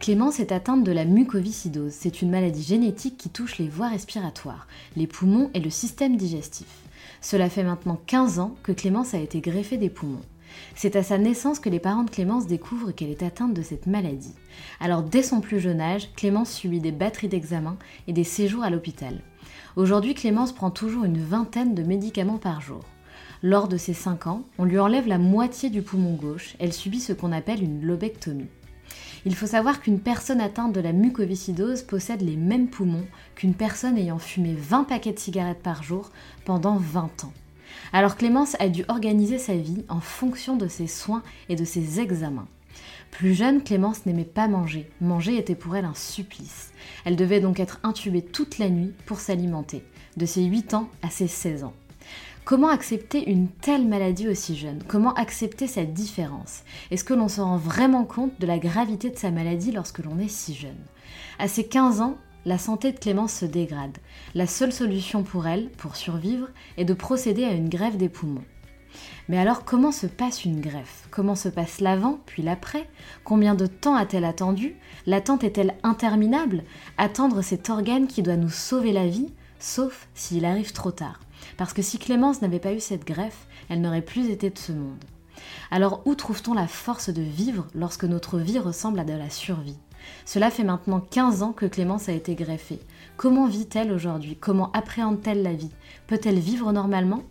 Clémence est atteinte de la mucoviscidose. C'est une maladie génétique qui touche les voies respiratoires, les poumons et le système digestif. Cela fait maintenant 15 ans que Clémence a été greffée des poumons. C'est à sa naissance que les parents de Clémence découvrent qu'elle est atteinte de cette maladie. Alors dès son plus jeune âge, Clémence subit des batteries d'examens et des séjours à l'hôpital. Aujourd'hui, Clémence prend toujours une vingtaine de médicaments par jour. Lors de ses 5 ans, on lui enlève la moitié du poumon gauche, elle subit ce qu'on appelle une lobectomie. Il faut savoir qu'une personne atteinte de la mucoviscidose possède les mêmes poumons qu'une personne ayant fumé 20 paquets de cigarettes par jour pendant 20 ans. Alors Clémence a dû organiser sa vie en fonction de ses soins et de ses examens. Plus jeune, Clémence n'aimait pas manger. Manger était pour elle un supplice. Elle devait donc être intubée toute la nuit pour s'alimenter, de ses 8 ans à ses 16 ans. Comment accepter une telle maladie aussi jeune? Comment accepter sa différence? Est-ce que l'on se rend vraiment compte de la gravité de sa maladie lorsque l'on est si jeune? À ses 15 ans, la santé de Clémence se dégrade. La seule solution pour elle, pour survivre, est de procéder à une greffe des poumons. Mais alors comment se passe une greffe? Comment se passe l'avant puis l'après? Combien de temps a-t-elle attendu? L'attente est-elle interminable? Attendre cet organe qui doit nous sauver la vie, sauf s'il arrive trop tard. Parce que si Clémence n'avait pas eu cette greffe, elle n'aurait plus été de ce monde. Alors où trouve-t-on la force de vivre lorsque notre vie ressemble à de la survie? Cela fait maintenant 15 ans que Clémence a été greffée. Comment vit-elle aujourd'hui? Comment appréhende-t-elle la vie? Peut-elle vivre normalement?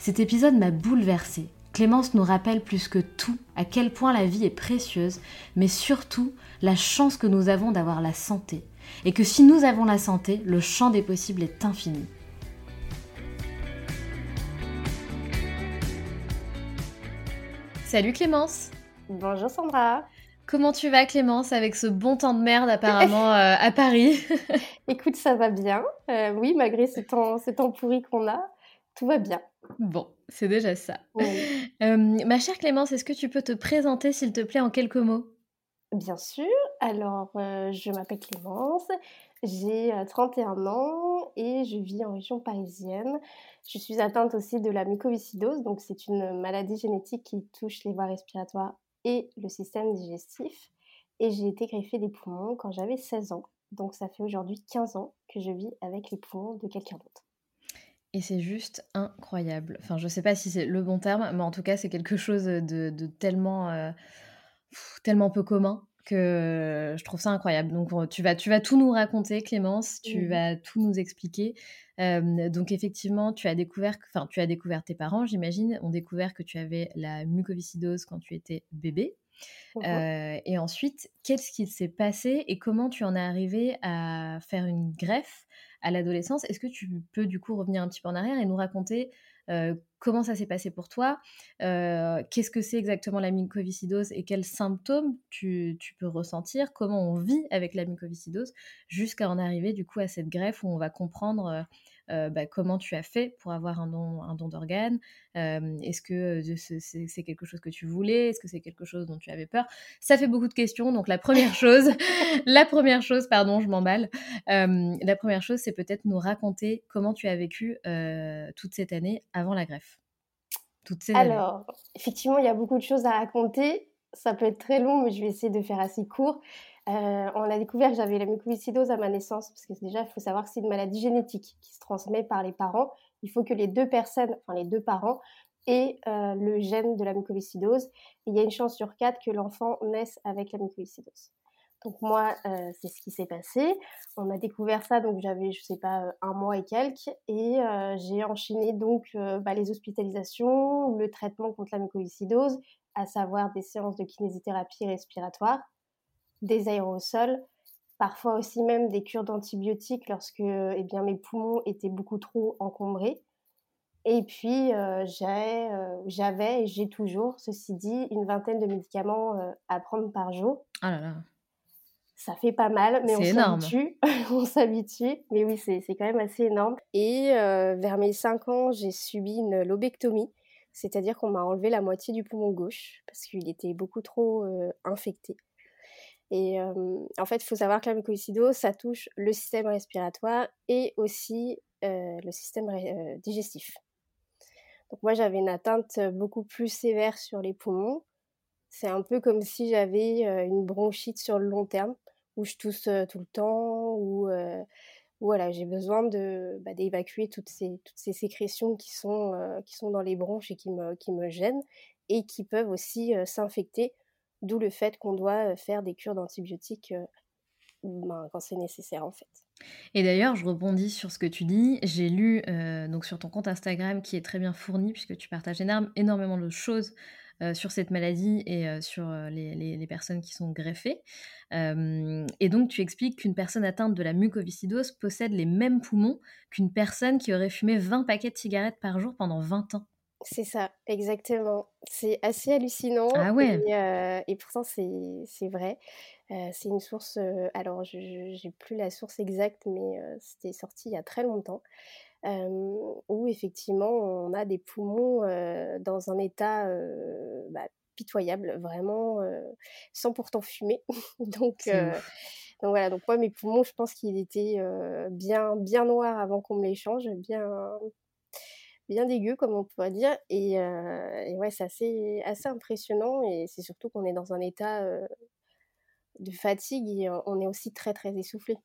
Cet épisode m'a bouleversée. Clémence nous rappelle plus que tout à quel point la vie est précieuse, mais surtout la chance que nous avons d'avoir la santé. Et que si nous avons la santé, le champ des possibles est infini. Salut Clémence Bonjour Sandra Comment tu vas Clémence avec ce bon temps de merde apparemment euh, à Paris? Écoute, ça va bien. Euh, oui, malgré ce temps, ce temps pourri qu'on a, tout va bien. Bon, c'est déjà ça. Euh, ma chère Clémence, est-ce que tu peux te présenter s'il te plaît en quelques mots? Bien sûr. Alors, je m'appelle Clémence, j'ai 31 ans et je vis en région parisienne. Je suis atteinte aussi de la mucoviscidose, donc c'est une maladie génétique qui touche les voies respiratoires et le système digestif. Et j'ai été greffée des poumons quand j'avais 16 ans. Donc ça fait aujourd'hui 15 ans que je vis avec les poumons de quelqu'un d'autre. Et c'est juste incroyable. Enfin, je ne sais pas si c'est le bon terme, mais en tout cas, c'est quelque chose de, tellement, euh, tellement peu commun que je trouve ça incroyable. Donc, tu vas, tu vas tout nous raconter, Clémence, tu mmh. vas tout nous expliquer. Donc, effectivement, tu as découvert, enfin, tu as découvert tes parents, j'imagine, ont découvert que tu avais la mucoviscidose quand tu étais bébé. Mmh et ensuite, qu'est-ce qui s'est passé et comment tu en es arrivé à faire une greffe à l'adolescence? Est-ce que tu peux du coup revenir un petit peu en arrière et nous raconter comment ça s'est passé pour toi? Qu'est-ce que c'est exactement la mucoviscidose et quels symptômes tu, peux ressentir? Comment on vit avec la mucoviscidose jusqu'à en arriver du coup à cette greffe où on va comprendre euh, bah, comment tu as fait pour avoir un don, un don d'organes Est-ce que c'est quelque chose que tu voulais Est-ce que c'est quelque chose dont tu avais peur? Ça fait beaucoup de questions. Donc la première chose, la première chose, pardon, je m'emballe. la première chose, c'est peut-être nous raconter comment tu as vécu toute cette année avant la greffe. Toutes ces Alors, effectivement, il y a beaucoup de choses à raconter. Ça peut être très long, mais je vais essayer de faire assez court. Euh, on a découvert que j'avais la mucoviscidose à ma naissance, parce que déjà, il faut savoir que c'est une maladie génétique qui se transmet par les parents. Il faut que les deux personnes, enfin les deux parents, aient euh, le gène de la mucoviscidose. il y a une chance sur quatre que l'enfant naisse avec la mucoviscidose. Donc moi, euh, c'est ce qui s'est passé. On a découvert ça, donc j'avais, je sais pas, un mois et quelques, et j'ai enchaîné donc bah, les hospitalisations, le traitement contre la mucoviscidose, à savoir des séances de kinésithérapie respiratoire des aérosols, parfois aussi même des cures d'antibiotiques lorsque eh bien, mes poumons étaient beaucoup trop encombrés. Et puis, euh, euh, j'avais et j'ai toujours, ceci dit, une vingtaine de médicaments euh, à prendre par jour. Ah là là. Ça fait pas mal, mais on s'habitue. on s'habitue. Mais oui, c'est quand même assez énorme. Et vers mes 5 ans, j'ai subi une lobectomie. C'est-à-dire qu'on m'a enlevé la moitié du poumon gauche parce qu'il était beaucoup trop infecté. Et en fait, il faut savoir que la mucoviscidose, ça touche le système respiratoire et aussi le système digestif. Donc moi, j'avais une atteinte beaucoup plus sévère sur les poumons. C'est un peu comme si j'avais une bronchite sur le long terme, où je tousse tout le temps, où, voilà, j'ai besoin de, bah, d'évacuer toutes ces, toutes ces sécrétions qui sont, qui sont dans les bronches et qui me, qui me gênent, et qui peuvent aussi s'infecter D'où le fait qu'on doit faire des cures d'antibiotiques ben, quand c'est nécessaire en fait. Et d'ailleurs, je rebondis sur ce que tu dis. J'ai lu sur ton compte Instagram qui est très bien fourni puisque tu partages énormément de choses sur cette maladie et sur les, les, personnes qui sont greffées. et donc, tu expliques qu'une personne atteinte de la mucoviscidose possède les mêmes poumons qu'une personne qui aurait fumé 20 paquets de cigarettes par jour pendant 20 ans. C'est ça, exactement. C'est assez hallucinant. Ah ouais. Et, pourtant, c'est vrai. c'est une source. alors, je n'ai plus la source exacte, mais c'était sorti il y a très longtemps. où effectivement, on a des poumons dans un état bah, pitoyable, vraiment, sans pourtant fumer. donc, donc voilà, donc moi, mes poumons, je pense qu'ils étaient bien, bien noirs avant qu'on me les change, bien bien dégueu, comme on pourrait dire. Et, euh, ouais, c'est assez, assez impressionnant. Et c'est surtout qu'on est dans un état euh, de fatigue et on est aussi très, très essoufflé.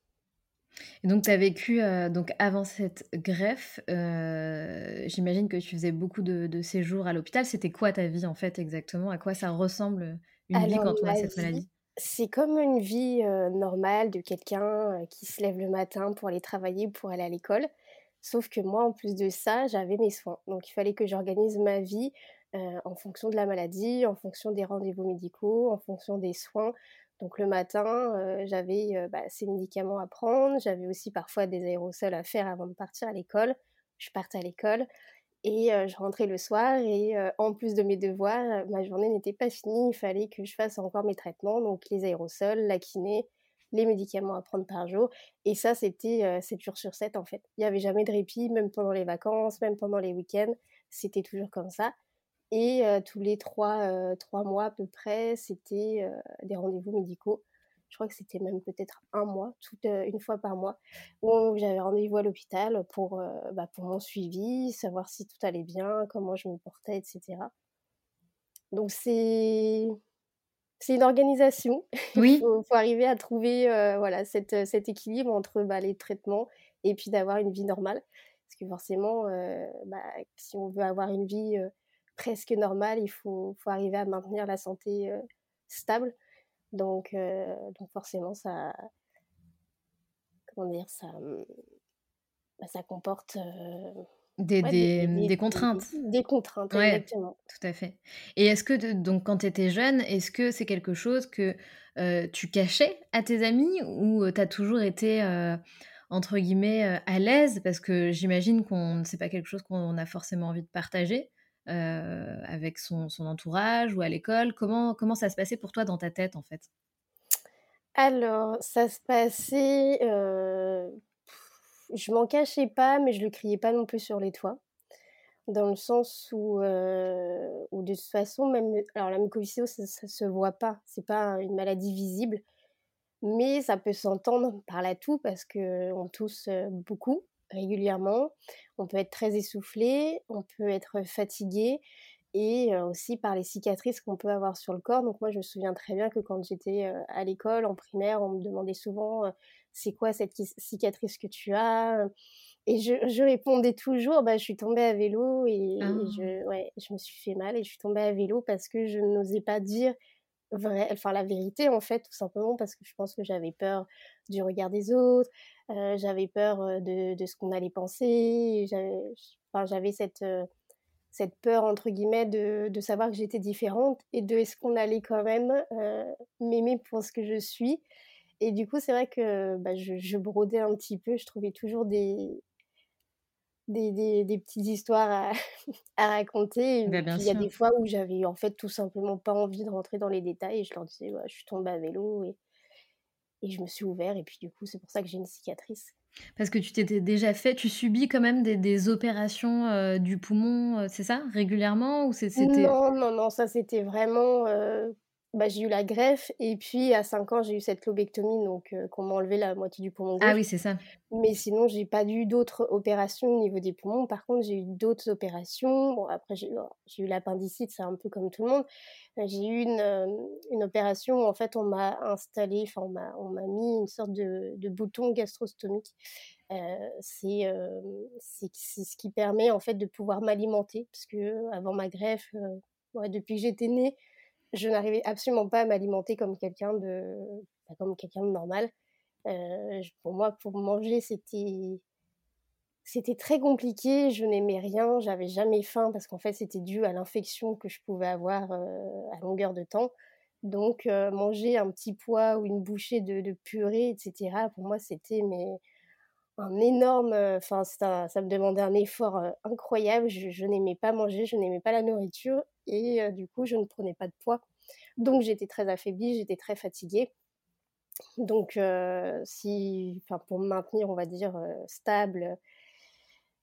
Et donc, tu as vécu, euh, donc avant cette greffe, j'imagine que tu faisais beaucoup de, séjours à l'hôpital. C'était quoi ta vie, en fait, exactement? À quoi ça ressemble une vie quand on a cette maladie? c'est comme une vie normale de quelqu'un qui se lève le matin pour aller travailler, pour aller à l'école. Sauf que moi, en plus de ça, j'avais mes soins. Donc il fallait que j'organise ma vie euh, en fonction de la maladie, en fonction des rendez-vous médicaux, en fonction des soins. Donc le matin, euh, j'avais euh, bah, ces médicaments à prendre, j'avais aussi parfois des aérosols à faire avant de partir à l'école. Je partais à l'école et je rentrais le soir et en plus de mes devoirs, ma journée n'était pas finie, il fallait que je fasse encore mes traitements, donc les aérosols, la kiné, les médicaments à prendre par jour. Et ça, c'était 7 jours sur 7 en fait. Il n'y avait jamais de répit, même pendant les vacances, même pendant les week-ends. C'était toujours comme ça. Et tous les trois, trois mois à peu près, c'était des rendez-vous médicaux. Je crois que c'était même peut-être un mois, toute, une fois par mois, où j'avais rendez-vous à l'hôpital pour, bah, pour mon suivi, savoir si tout allait bien, comment je me portais, etc. Donc c'est c'est une organisation. Oui. Il faut, arriver à trouver euh, voilà, cette, euh, cet équilibre entre bah, les traitements et puis d'avoir une vie normale. Parce que forcément, euh, bah, si on veut avoir une vie presque normale, il faut, faut, arriver à maintenir la santé stable. Donc, donc forcément, ça, comment dire, ça, bah, ça comporte Des, des, contraintes. Des, contraintes, exactement. Tout à fait. Et est-ce que, donc, quand tu étais jeune, est-ce que c'est quelque chose que tu cachais à tes amis ou tu as toujours été, entre guillemets, à l'aise? Parce que j'imagine qu'on c'est pas quelque chose qu'on a forcément envie de partager avec son, son, entourage ou à l'école. Comment, comment ça se passait pour toi dans ta tête, en fait? Alors, ça se passait je m'en cachais pas, mais je le criais pas non plus sur les toits. Dans le sens où, euh, de toute façon, même. Alors, la mucoviscidose, ça, ça se voit pas. C'est pas une maladie visible. Mais ça peut s'entendre par la toux parce qu'on tousse euh, beaucoup, régulièrement. On peut être très essoufflé, on peut être fatigué et euh, aussi par les cicatrices qu'on peut avoir sur le corps. Donc moi, je me souviens très bien que quand j'étais à l'école, en primaire, on me demandait souvent c'est quoi cette cicatrice que tu as Et je, répondais toujours, bah, je suis tombée à vélo et, ah. je, ouais, je me suis fait mal et je suis tombée à vélo parce que je n'osais pas dire vrai, enfin, la vérité en fait, tout simplement parce que je pense que j'avais peur du regard des autres, j'avais peur de, de ce qu'on allait penser, j'avais cette, cette peur entre guillemets de, de savoir que j'étais différente et de est-ce qu'on allait quand même m'aimer pour ce que je suis. Et du coup, c'est vrai que bah, je, brodais un petit peu, je trouvais toujours des, des, des, petites histoires à, à raconter. Bah, il y a des fois où j'avais en fait tout simplement pas envie de rentrer dans les détails et je leur disais, je suis tombée à vélo et, et je me suis ouvert. Et puis du coup, c'est pour ça que j'ai une cicatrice. Parce que tu t'étais déjà fait, tu subis quand même des, des opérations euh, du poumon, euh, c'est ça, régulièrement ou c'était... Non, non, non, ça c'était vraiment euh, bah, j'ai eu la greffe et puis à 5 ans, j'ai eu cette lobectomie, donc qu'on m'a enlevé la moitié du poumon gauche. Ah oui, c'est ça. Mais sinon, j'ai pas eu d'autres opérations au niveau des poumons. Par contre, j'ai eu d'autres opérations. Bon, après, j'ai eu l'appendicite, c'est un peu comme tout le monde. J'ai eu une, une, opération où en fait, on m'a installé, enfin, on m'a mis une sorte de, de bouton gastrostomique. Euh, c'est ce qui permet en fait de pouvoir m'alimenter parce que avant ma greffe, ouais, depuis que j'étais née, je n'arrivais absolument pas à m'alimenter comme quelqu'un de, comme quelqu'un de normal. Euh, pour moi, pour manger, c'était c'était très compliqué. Je n'aimais rien, j'avais jamais faim parce qu'en fait, c'était dû à l'infection que je pouvais avoir euh, à longueur de temps. Donc, euh, manger un petit pois ou une bouchée de, purée, etc. Pour moi, c'était mais un énorme. Enfin, ça, me demandait un effort incroyable. Je, n'aimais pas manger, je n'aimais pas la nourriture et du coup, je ne prenais pas de poids. Donc, j'étais très affaiblie, j'étais très fatiguée. Donc, si, pour me maintenir, on va dire, stable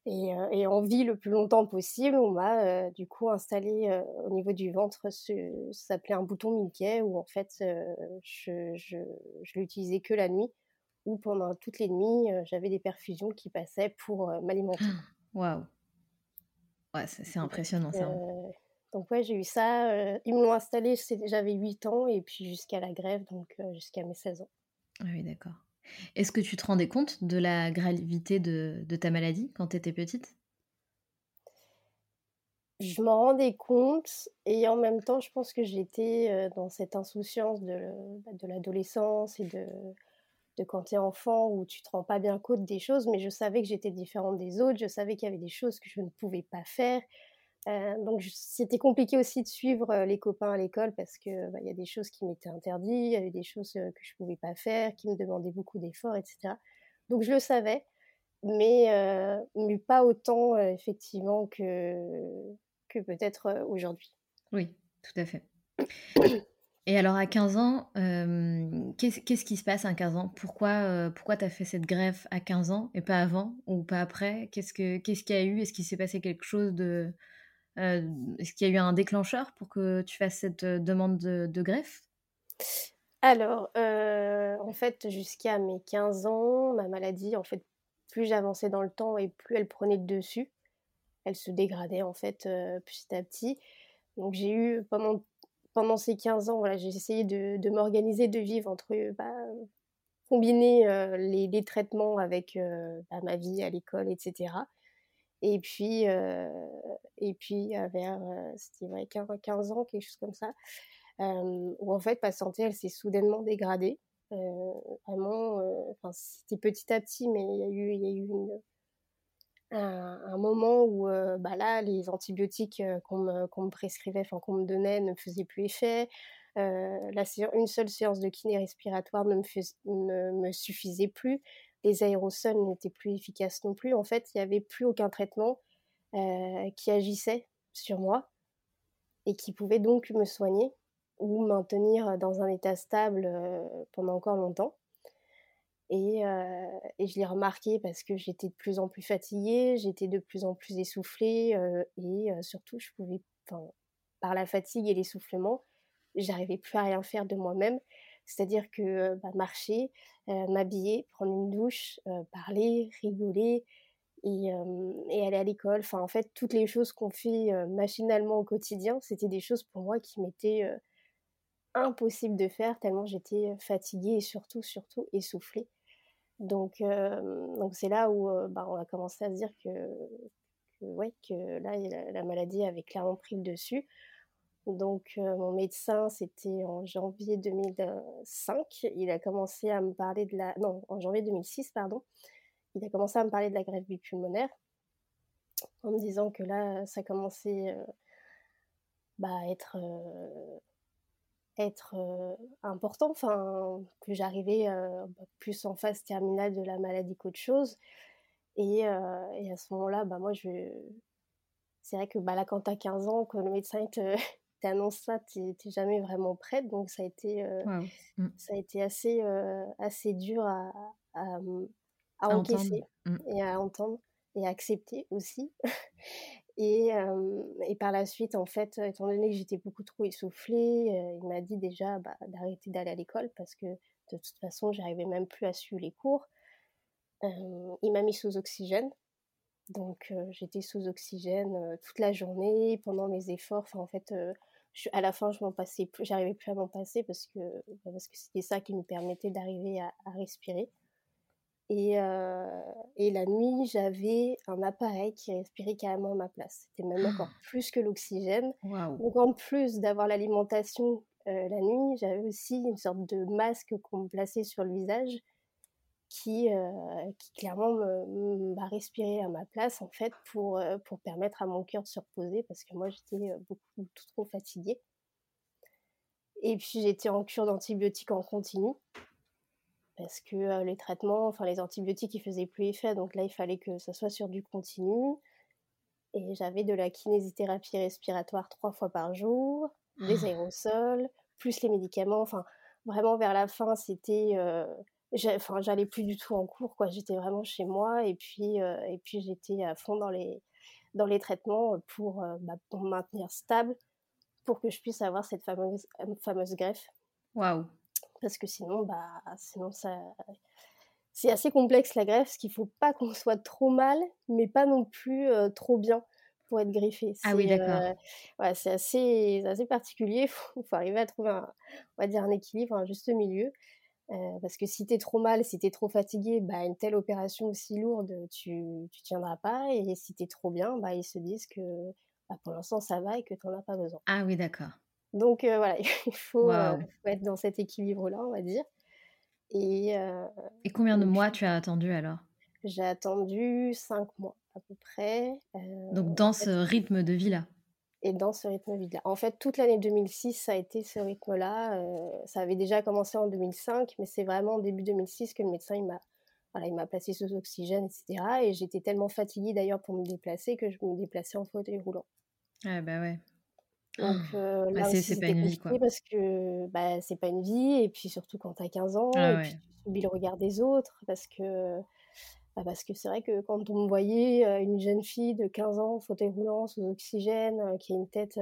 et, en vie le plus longtemps possible, on m'a du coup installé au niveau du ventre, ce, s'appelait un bouton Mickey, où en fait, je, je l'utilisais que la nuit, où pendant toutes les nuits, j'avais des perfusions qui passaient pour m'alimenter. Waouh! Ouais, c'est impressionnant ça. Donc ouais, j'ai eu ça. ils me l'ont installé, j'avais 8 ans et puis jusqu'à la grève, donc jusqu'à mes 16 ans. Ah oui, d'accord. Est-ce que tu te rendais compte de la gravité de, de ta maladie quand tu étais petite? Je m'en rendais compte et en même temps, je pense que j'étais dans cette insouciance de, bah, de l'adolescence et de, de quand tu es enfant où tu te rends pas bien compte des choses, mais je savais que j'étais différente des autres, je savais qu'il y avait des choses que je ne pouvais pas faire, euh, donc c'était compliqué aussi de suivre les copains à l'école parce que bah, il y a des choses qui m'étaient interdites, il y avait des choses que je pouvais pas faire, qui me demandaient beaucoup d'efforts, etc. Donc je le savais, mais, mais pas autant effectivement que, que peut-être aujourd'hui. Oui, tout à fait. Et alors à 15 ans, qu'est-ce qui se passe à 15 ans? Pourquoi, pourquoi tu as fait cette grève à 15 ans et pas avant ou pas après? Qu'est-ce qu'il y a eu? Est-ce qu'il s'est passé quelque chose de, euh, est-ce qu'il y a eu un déclencheur pour que tu fasses cette euh, demande de, greffe? Alors, euh, en fait, jusqu'à mes 15 ans, ma maladie, en fait, plus j'avançais dans le temps et plus elle prenait de dessus. Elle se dégradait, en fait, petit à petit. Donc, j'ai eu, pendant, pendant ces 15 ans, voilà, j'ai essayé de, m'organiser, de vivre entre, bah, combiner les, traitements avec bah, ma vie à l'école, etc. Et puis, et puis vers, c'était vrai, 15 ans, quelque chose comme ça, où en fait ma santé, elle s'est soudainement dégradée. vraiment, enfin, c'était petit à petit, mais il y a eu une, un, moment où bah là, les antibiotiques qu'on me, prescrivait, enfin qu'on me donnait, ne faisaient plus effet. la une seule séance de kiné respiratoire ne me, me suffisait plus. Les aérosols n'étaient plus efficaces non plus. En fait, il n'y avait plus aucun traitement qui agissait sur moi et qui pouvait donc me soigner ou maintenir dans un état stable pendant encore longtemps. Et, je l'ai remarqué parce que j'étais de plus en plus fatiguée, j'étais de plus en plus essoufflée et surtout, je pouvais, par la fatigue et l'essoufflement, j'arrivais plus à rien faire de moi-même. C'est-à-dire que bah, marcher, m'habiller, prendre une douche, parler, rigoler et, et aller à l'école, enfin en fait toutes les choses qu'on fait machinalement au quotidien, c'était des choses pour moi qui m'étaient impossibles de faire tellement j'étais fatiguée et surtout surtout essoufflée. Donc donc c'est là où bah, on a commencé à se dire que, ouais que là la, maladie avait clairement pris le dessus. Donc, mon médecin, c'était en janvier 2005. Il a commencé à me parler de la. Non, en janvier 2006, pardon. Il a commencé à me parler de la greffe bipulmonaire en me disant que là, ça commençait bah, à être, être important. Enfin, que j'arrivais bah, plus en phase terminale de la maladie qu'autre chose. Et, et, à ce moment-là, bah, moi, je. C'est vrai que bah, là, quand tu as 15 ans, que le médecin te, t'annonces ça, t'es jamais vraiment prête. Donc ça a été, mmh. ça a été assez, assez dur à, à, mmh, encaisser mmh. et à entendre et à accepter aussi. et, et, par la suite, en fait, étant donné que j'étais beaucoup trop essoufflée, il m'a dit déjà bah, d'arrêter d'aller à l'école parce que de toute façon, j'arrivais même plus à suivre les cours. il m'a mis sous oxygène donc j'étais sous oxygène toute la journée pendant mes efforts. Enfin, en fait, à la fin, je m'en plus, j'arrivais plus à m'en passer parce que bah, parce que c'était ça qui me permettait d'arriver à, respirer. Et, euh, et, la nuit, j'avais un appareil qui respirait carrément à ma place. C'était même encore plus que l'oxygène. Donc en plus d'avoir l'alimentation euh, la nuit, j'avais aussi une sorte de masque qu'on me plaçait sur le visage qui, euh, qui clairement m'a respiré à ma place en fait pour, euh, pour permettre à mon cœur de se reposer parce que moi j'étais beaucoup trop fatiguée. Et puis j'étais en cure d'antibiotiques en continu parce que les traitements, enfin les antibiotiques, ils faisaient plus effet, donc là il fallait que ça soit sur du continu. Et j'avais de la kinésithérapie respiratoire trois fois par jour, des ah! aérosols, plus les médicaments. Enfin, vraiment vers la fin, c'était enfin j'allais plus du tout en cours quoi j'étais vraiment chez moi et puis euh, et puis j'étais à fond dans les dans les traitements pour, euh, bah, pour me maintenir stable pour que je puisse avoir cette fameuse euh, fameuse greffe waouh parce que sinon bah sinon ça c'est assez complexe la greffe parce qu'il faut pas qu'on soit trop mal mais pas non plus trop bien pour être greffé. Ah oui, d'accord. ouais, c'est assez, assez particulier. Il faut, faut, arriver à trouver un, on va dire un équilibre, un juste milieu. Euh, parce que si tu es trop mal, si tu es trop fatigué, bah, une telle opération aussi lourde, tu ne tiendras pas. Et si tu es trop bien, bah, ils se disent que bah, pour l'instant ça va et que tu n'en as pas besoin. Ah oui, d'accord. Donc voilà, il faut, faut, être dans cet équilibre-là, on va dire. Et, et combien de mois tu as attendu alors? J'ai attendu cinq mois à peu près. Donc dans ce rythme de vie-là? Et dans ce rythme vide là. En fait, toute l'année 2006, ça a été ce rythme-là. Euh, ça avait déjà commencé en 2005, mais c'est vraiment début 2006 que le médecin il m'a voilà, il m'a placé sous oxygène, etc. Et j'étais tellement fatiguée d'ailleurs pour me déplacer que je me déplaçais en fauteuil roulant. Ah bah ouais. Donc oh. euh, là c'est pas une vie quoi. Parce que bah, c'est pas une vie, et puis surtout quand t'as 15 ans, ah et puis tu subis le regard des autres, parce que bah, parce que c'est vrai que quand on me voyait une jeune fille de 15 ans, fauteuil roulant, sous oxygène, qui a une tête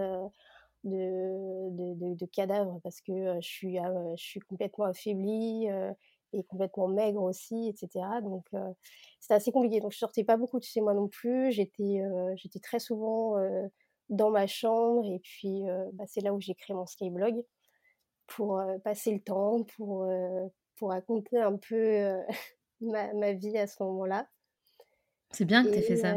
de, de, de, cadavre parce que je, suis, je suis complètement affaiblie et complètement maigre aussi, etc. Donc c'était assez compliqué. Donc je sortais pas beaucoup de chez moi non plus. J'étais j'étais très souvent dans ma chambre et puis bah, c'est là où j'ai créé mon skyblog pour passer le temps, pour, pour raconter un peu ma, vie à ce moment-là. C'est bien que tu aies fait ça.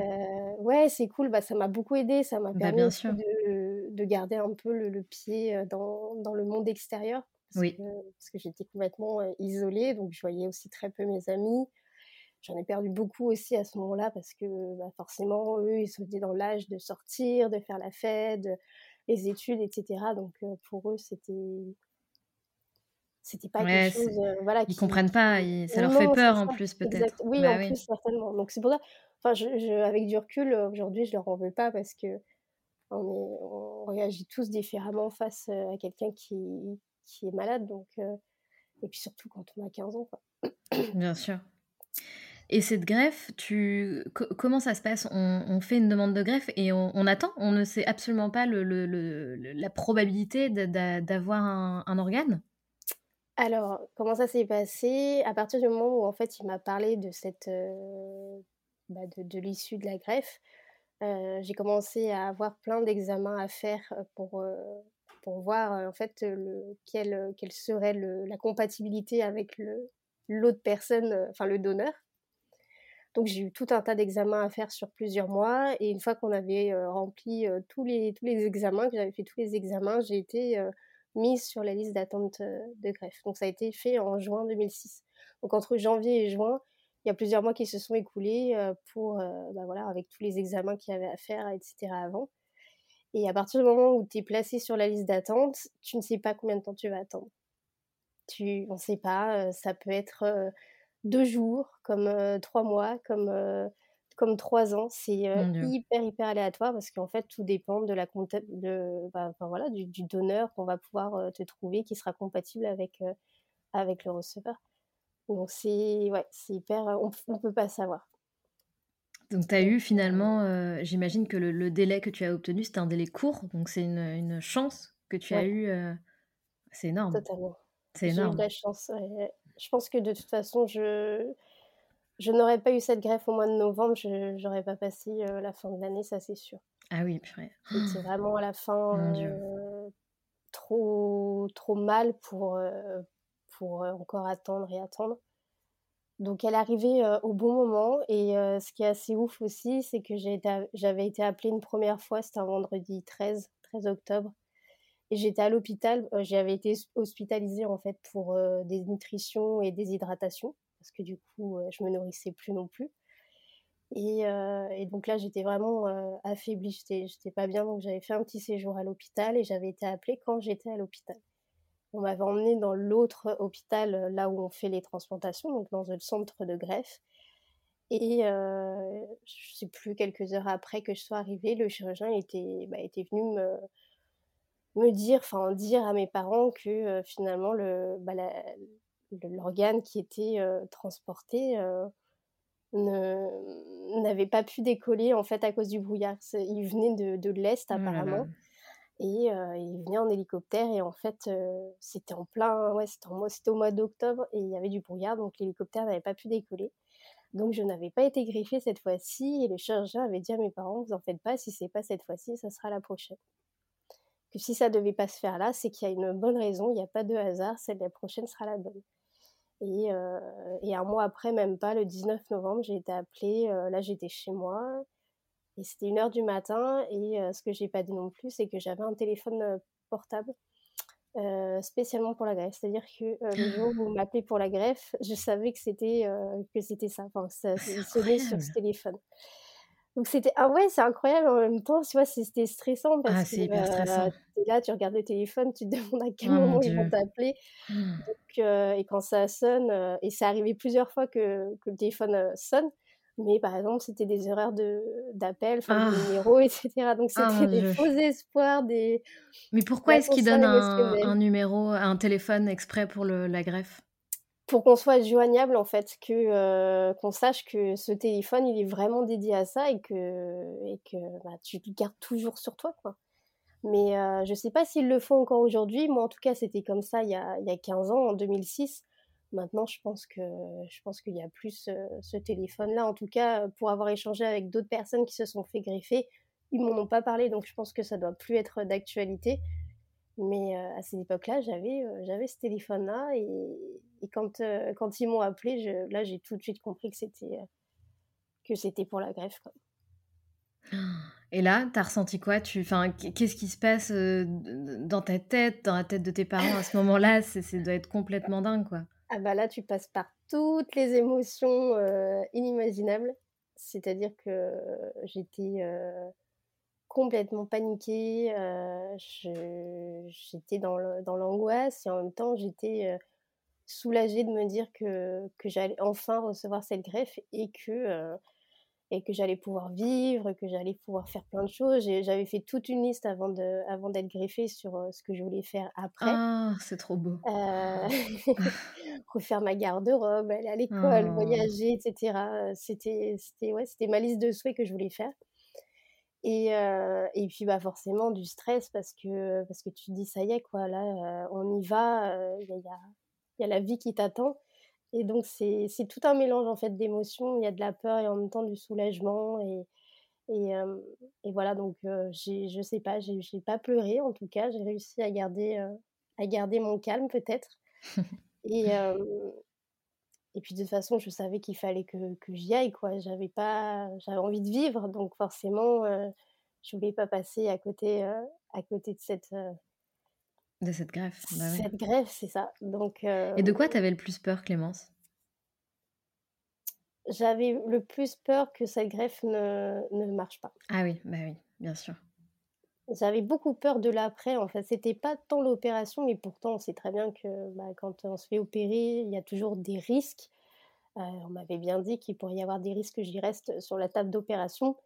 Ouais, c'est cool. Bah, ça m'a beaucoup aidé. Ça m'a bah, permis de, de, garder un peu le, pied euh, dans, dans, le monde extérieur. Parce oui. Que, parce que j'étais complètement isolée. Donc, je voyais aussi très peu mes amis. J'en ai perdu beaucoup aussi à ce moment-là parce que bah, forcément, eux, ils étaient dans l'âge de sortir, de faire la fête, les études, etc. Donc pour eux, c'était c'était pas quelque chose voilà ils comprennent pas ça leur fait peur en plus peut-être. Oui bah en plus certainement. Donc c'est pour ça enfin je, avec du recul aujourd'hui je leur en veux pas parce que on, réagit tous différemment face à quelqu'un qui, qui est malade. Donc et puis surtout quand on a 15 ans quoi. bien sûr et cette greffe, comment ça se passe? On, fait une demande de greffe et on, attend? On ne sait absolument pas la probabilité d'avoir un, organe? Alors, comment ça s'est passé? À partir du moment où en fait il m'a parlé de cette bah, de, l'issue de la greffe, j'ai commencé à avoir plein d'examens à faire pour pour voir en fait le, quelle, quelle serait la compatibilité avec l'autre personne, enfin le donneur. Donc j'ai eu tout un tas d'examens à faire sur plusieurs mois et une fois qu'on avait rempli tous les tous les examens, que j'avais fait tous les examens, j'ai été mise sur la liste d'attente de greffe. Donc ça a été fait en juin 2006. Donc entre janvier et juin, il y a plusieurs mois qui se sont écoulés pour, bah voilà, avec tous les examens qu'il y avait à faire, etc. avant. Et à partir du moment où tu es placé sur la liste d'attente, tu ne sais pas combien de temps tu vas attendre. Tu, on ne sait pas, ça peut être deux jours, comme trois mois, comme comme trois ans. C'est hyper, hyper aléatoire parce qu'en fait, tout dépend de la de, bah, voilà, du, donneur qu'on va pouvoir te trouver qui sera compatible avec, avec le receveur. Donc, c'est ouais, hyper. On ne peut pas savoir. Donc, tu as eu finalement, j'imagine que le, délai que tu as obtenu, c'était un délai court. Donc, c'est une, une, chance que tu as eu. c'est énorme. Totalement. C'est énorme. J'ai eu de la chance. Je pense que de toute façon, je je n'aurais pas eu cette greffe au mois de novembre, je n'aurais pas passé euh, la fin de l'année, ça c'est sûr. Ah oui, purée. C'était vraiment à la fin euh, trop, trop mal pour, euh, pour encore attendre et attendre. Donc elle arrivait au bon moment et ce qui est assez ouf aussi, c'est que j'avais été appelée une première fois, c'était un vendredi 13, 13 octobre. J'étais à l'hôpital, j'avais été hospitalisée en fait pour des nutritions et des hydratations parce que du coup, je me nourrissais plus non plus. Et, donc là, j'étais vraiment affaiblie, j'étais pas bien, donc j'avais fait un petit séjour à l'hôpital et j'avais été appelée quand j'étais à l'hôpital. On m'avait emmenée dans l'autre hôpital, là où on fait les transplantations, donc dans le centre de greffe. Et euh, je sais plus, quelques heures après que je sois arrivée, le chirurgien était, bah, était venu me, me dire, enfin dire à mes parents que finalement le, bah, l'organe qui était transporté n'avait pas pu décoller en fait à cause du brouillard. Il venait de, de l'est oh apparemment. Et il venait en hélicoptère et en fait c'était en plein, ouais, c'était au mois d'octobre et il y avait du brouillard donc l'hélicoptère n'avait pas pu décoller. Donc je n'avais pas été greffée cette fois-ci et le chirurgien avait dit à mes parents vous en faites pas si c'est pas cette fois-ci ça sera la prochaine que si ça devait pas se faire là, c'est qu'il y a une bonne raison, il n'y a pas de hasard, celle la prochaine sera la bonne. Et, euh, et, un mois après, même pas, le 19 novembre, j'ai été appelée. Euh, là, j'étais chez moi. Et c'était une heure du matin. Et euh, ce que j'ai pas dit non plus, c'est que j'avais un téléphone portable spécialement pour la greffe. C'est-à-dire que le jour où vous m'appelez pour la greffe, je savais que c'était que c'était ça. Enfin, ça sonnait sur ce téléphone. Donc c'était ah ouais, c'est incroyable en même temps, tu vois, c'était stressant parce ah, que hyper stressant. es là, tu regardes le téléphone, tu te demandes à quel oh moment ils vont t'appeler. Mmh. et quand ça sonne, et c'est arrivé plusieurs fois que, que le téléphone sonne, mais par exemple, c'était des erreurs de d'appel, de ah. numéros, etc. Donc ah, c'était des faux espoirs, des. Mais pourquoi est-ce qu'ils donnent un, un, numéro, un téléphone exprès pour le, la greffe? Pour qu'on soit joignable en fait, que euh, qu'on sache que ce téléphone il est vraiment dédié à ça et que bah, tu le gardes toujours sur toi. Mais euh, je sais pas s'ils le font encore aujourd'hui. Moi en tout cas c'était comme ça il y a il y a 15 ans en 2006. Maintenant je pense que je pense qu'il y a plus euh, ce téléphone là. En tout cas pour avoir échangé avec d'autres personnes qui se sont fait greffer, ils m'en ont pas parlé donc je pense que ça doit plus être d'actualité. Mais à cette époque-là, j'avais j'avais ce téléphone-là et, et quand, quand ils m'ont appelé, je, là, j'ai tout de suite compris que c'était que c'était pour la greffe. Quoi. Et là, t'as ressenti quoi? Tu, enfin, Qu'est-ce qui se passe dans ta tête, dans la tête de tes parents à ce moment-là? Ça doit être complètement dingue, quoi. Ah bah là, tu passes par toutes les émotions, inimaginables. C'est-à-dire que j'étais, complètement paniquée, je j'étais dans l'angoisse et en même temps j'étais, heu, soulagée de me dire que que j'allais enfin recevoir cette greffe et que, et que j'allais pouvoir vivre, que j'allais pouvoir faire plein de choses. J'avais fait toute une liste avant de avant d'être greffée sur, ce que je voulais faire après. Ah! C'est trop beau. Refaire ma garde-robe, aller à l'école, Oh! voyager et cetera, heu, c'était ouais, c'était ma liste de souhaits que je voulais faire et heu et puis, bah, forcément du stress parce que parce que tu te dis: «Ça y est quoi, là, heu, on y va, heu, il y a y a y a la vie qui t'attend» et donc c'est c'est tout un mélange en fait d'émotions. Il y a de la peur et en même temps du soulagement et et voilà. Donc je sais pas, j'ai pas pleuré en tout cas, j'ai réussi à garder, à garder mon calme peut-être. Et et puis de toute façon, je savais qu'il fallait que que j'y aille quoi. J'avais pas j'avais envie de vivre donc forcément, heu, je voulais pas passer à côté, heu, à côté de cette, heu De cette greffe, bah, cette greffe, c'est ça donc Et de quoi tu avais le plus peur, Clémence? J'avais le plus peur que cette greffe ne ne marche pas. Ah oui, bah, oui, bien sûr. J'avais beaucoup peur de l'après, en fait. C'était pas tant l'opération et pourtant on sait très bien que, bah, quand on se fait opérer, il y a toujours des risques. Heu, on m'avait bien dit qu'il pourrait y avoir des risques que j'y reste sur la table d'opération,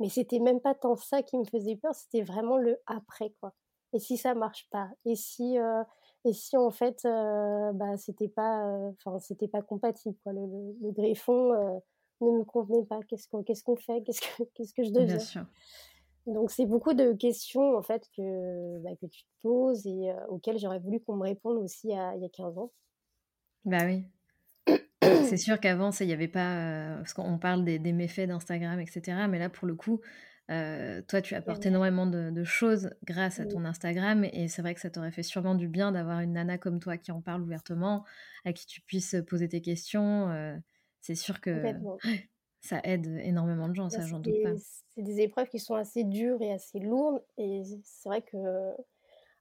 mais c'était même pas tant ça qui me faisait peur, c'était vraiment le après, quoi. Et si ça marche pas? Et si, heu et si en fait, heu, bah, c'était pas, heu, enfin c'était pas compatible, quoi, le le le greffon, ne me convenait pas? Qu'est-ce qu'on qu'est-ce qu'on fait? Qu'est-ce que qu'est-ce que je Bien deviens? sûr. Donc c'est beaucoup de questions, en fait, que, bah, que tu te poses et auxquelles j'aurais voulu qu'on me réponde aussi à il y a 15 ans. Bah, oui. C'est sûr qu'avant, ça il y avait pas, heu parce qu'on parle des des méfaits d'Instagram et cetera, mais là, pour le coup, toi, tu apportes énormément de de choses grâce à Mmh. ton Instagram et c'est vrai que ça t'aurait fait sûrement du bien d'avoir une nana comme toi qui en parle ouvertement, à qui tu puisses, poser tes questions, c'est sûr que ça aide énormément de gens, Bah, ça, j'en doute pas. C'est des épreuves qui sont assez dures et assez lourdes et c'est vrai que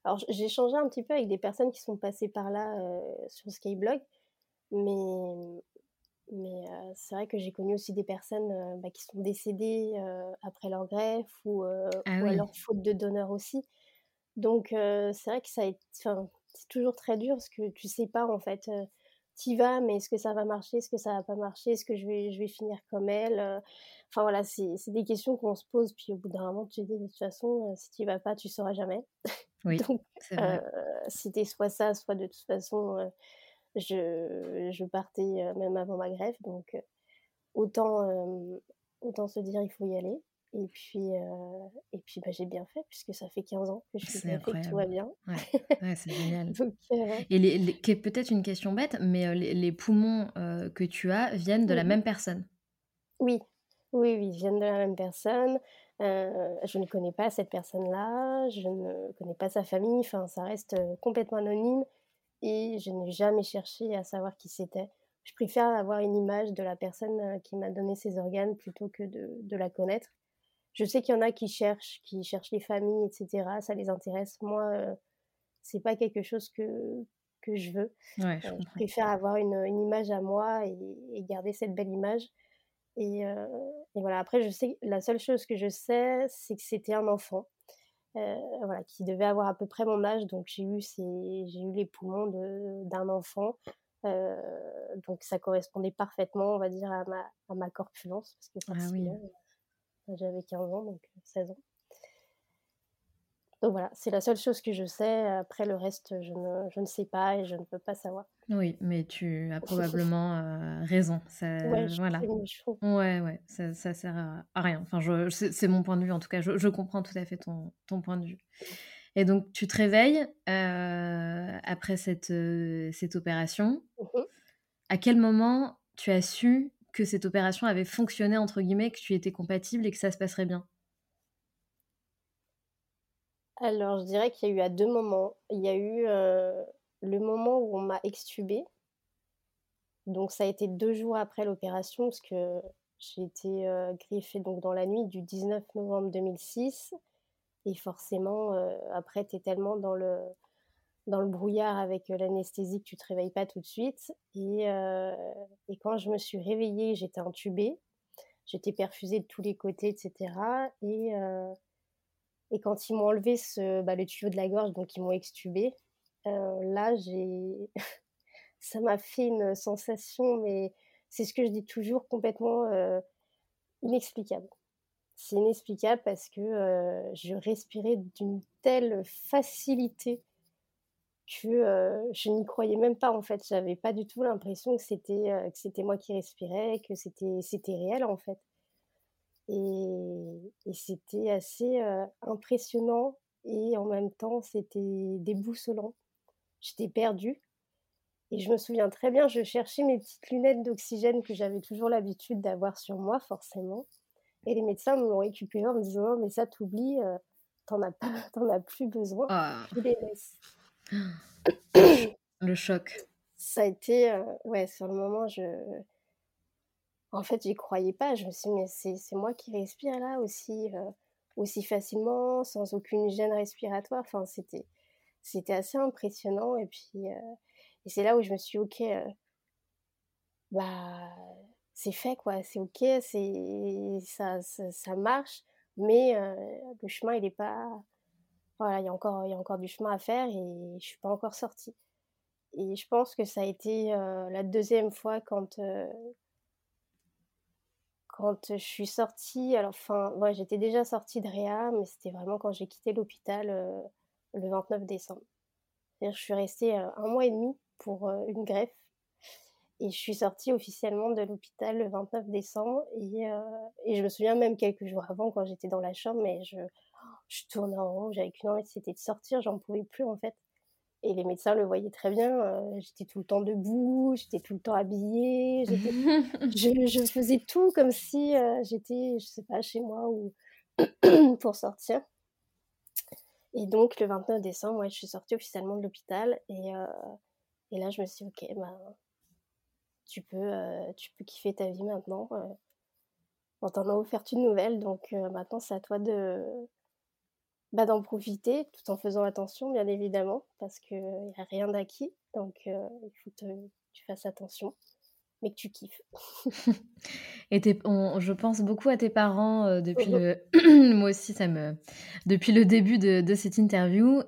alors j'ai échangé un petit peu avec des personnes qui sont passées par là, sur Skyblog, mais mais c'est vrai que j'ai connu aussi des personnes, bah, qui sont décédées, après leur greffe ou Ah ou oui. alors faute de donneur aussi. Donc c'est vrai que ça a ét enfin, c'est toujours très dur parce que tu sais pas en fait, vas, mais est-ce que ça va marcher? Est-ce que ça va pas marcher? Est-ce que je vais je vais finir comme elle? Heu, enfin voilà, c'est des questions qu'on se pose, puis au bout d'un moment, tu te dis: «De toute façon, heu, si tu y vas pas, tu sauras jamais». Oui, Donc vrai. c'était soit ça, soit de toute façon, heu, je je partais, même avant ma greffe donc autant, autant se dire: «Il faut y aller» et puis, heu et puis, bah, j'ai bien fait puisque ça fait 15 ans que je suis greffée, que tout va bien. Ouais, ouais, c'est génial Donc heu et les les peut-être une question bête, mais heu, les les poumons, que tu as viennent de Mmh la mh. même personne? Oui, oui, oui, ils viennent de la même personne. Je ne connais pas cette personne-là, je ne connais pas sa famille, enfin ça reste, complètement anonyme et je n'ai jamais cherché à savoir qui c'était. Je préfère avoir une image de la personne, qui m'a donné ses organes plutôt que de de la connaître. Je sais qu'il y en a qui cherchent, qui cherchent les familles et cetera, ça les intéresse. Moi, heu, c'est pas quelque chose que que je veux. Ouais, je je comprends. préfère avoir une, image à moi et et garder cette belle image et heu et voilà. Après je sais la seule chose que je sais, c'est que c'était un enfant, heu, voilà, qui devait avoir à peu près mon âge, donc j'ai eu j'ai eu les poumons d'un enfant, donc ça correspondait parfaitement, on va dire, à ma à ma corpulence parce que Ah oui. J'avais 15 ans, donc heu, 16 ans. Donc voilà, c'est la seule chose que je sais, après le reste, je ne je ne sais pas et je ne peux pas savoir. Oui, mais tu as probablement, heu, raison. Ouais, Ça je voilà. Ouais, ouais, ça ça sert à à rien. Enfin je c'est mon point de vue en tout cas, je je comprends tout à fait ton ton point de vue et donc tu te réveilles, heu, après cette, cette opération. Mmh mh. À quel moment tu as su que cette opération avait «fonctionné» entre guillemets, que tu étais compatible et que ça se passerait bien? Alors je dirais qu'il y a eu à 2 moments. Il y a eu, heu, le moment où on m'a extubée donc ça a été 2 jours après l'opération parce que j'ai été, heu, greffée donc dans la nuit du 19 novembre 2006 et forcément, heu, après tu es tellement dans le dans le brouillard avec l'anesthésie que tu te réveilles pas tout de suite. Et, quand je me suis réveillée, j'étais intubée. J'étais perfusée de tous les côtés, etc. Et, quand ils m'ont enlevé bah, le tuyau de la gorge, donc ils m'ont extubée, là, ça m'a fait une sensation, mais c'est ce que je dis toujours, complètement inexplicable. C'est inexplicable parce que je respirais d'une telle facilité que je n'y croyais même pas en fait. J'avais pas du tout l'impression que c'était que c'était moi qui respirais, que c'était c'était réel en fait. Et, et c'était assez impressionnant et en même temps c'était déboussolant. J'étais perdue. Et je me souviens très bien, je cherchais mes petites lunettes d'oxygène que j'avais toujours l'habitude d'avoir sur moi, forcément. Et les médecins me l'ont récupéré en me disant mais ça t'oublie, t'en as, pas, as plus besoin, ah. je les laisse. Le choc. Ça a été, ouais, sur le moment, je. En fait, j'y croyais pas. Je me suis dit, mais c'est moi qui respire là aussi, aussi facilement, sans aucune gêne respiratoire. Enfin, c'était c'était assez impressionnant. Et puis, et c'est là où je me suis dit, ok, bah, c'est fait, quoi. C'est ok, ça, ça, ça, marche. Mais le chemin, il n'est pas voilà, il y a encore, il y a encore du chemin à faire et je suis pas encore sortie. Et je pense que ça a été euh, la deuxième fois quand euh, quand je suis sortie. Alors, enfin, ouais, j'étais déjà sortie de Réa, mais c'était vraiment quand j'ai quitté l'hôpital euh, le 29 décembre. je suis restée un mois et demi pour une greffe et je suis sortie officiellement de l'hôpital le 29 décembre. Et, et, je me souviens même quelques jours avant, quand j'étais dans la chambre, mais je, je tournais en rond, j'avais qu'une envie, c'était de sortir, j'en pouvais plus en fait. Et les médecins le voyaient très bien, euh, j'étais tout le temps debout, j'étais tout le temps habillée, je, je, faisais tout comme si euh, j'étais, je sais pas, chez moi ou pour sortir. Et donc le 29 décembre, ouais, je suis sortie officiellement de l'hôpital et, euh, et, là je me suis dit, ok, bah, tu, peux, tu peux kiffer ta vie maintenant. on t'en a offert une nouvelle, donc maintenant c'est à toi de, bah, d'en profiter tout en faisant attention, bien évidemment, parce qu'il n'y a rien d'acquis. Donc, il faut que tu fasses attention, mais que tu kiffes. Et je pense beaucoup à tes parents depuis le. Moi aussi, ça me. Depuis le début de, de cette interview.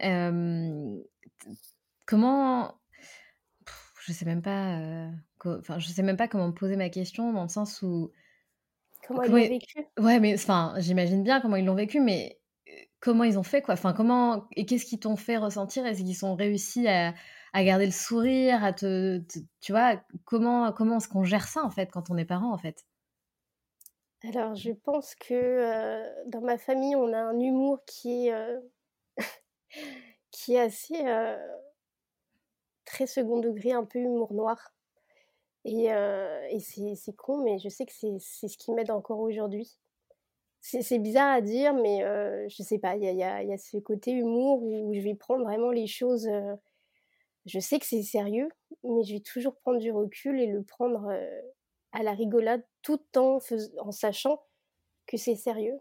comment. Je sais même pas. Enfin, je sais même pas comment me poser ma question dans le sens où. Comment, ils l'ont vécu? Ouais, mais enfin, j'imagine bien comment ils l'ont vécu, mais comment ils ont fait quoi. Enfin, comment et qu'est-ce qu'ils t'ont fait ressentir? Est-ce qu'ils ont réussi à, garder le sourire, à te, tu vois? Comment comment est-ce qu'on gère ça en fait quand on est parent en fait? Alors, je pense que euh, dans ma famille, on a un humour qui est euh, qui est assez euh, très second degré, un peu humour noir. Et, et c'est con, mais je sais que c'est ce qui m'aide encore aujourd'hui c'est bizarre à dire, mais je sais pas, il y a, ce côté humour où je vais prendre vraiment les choses. je sais que c'est sérieux, mais je vais toujours prendre du recul et le prendre à la rigolade tout en, en sachant que c'est sérieux.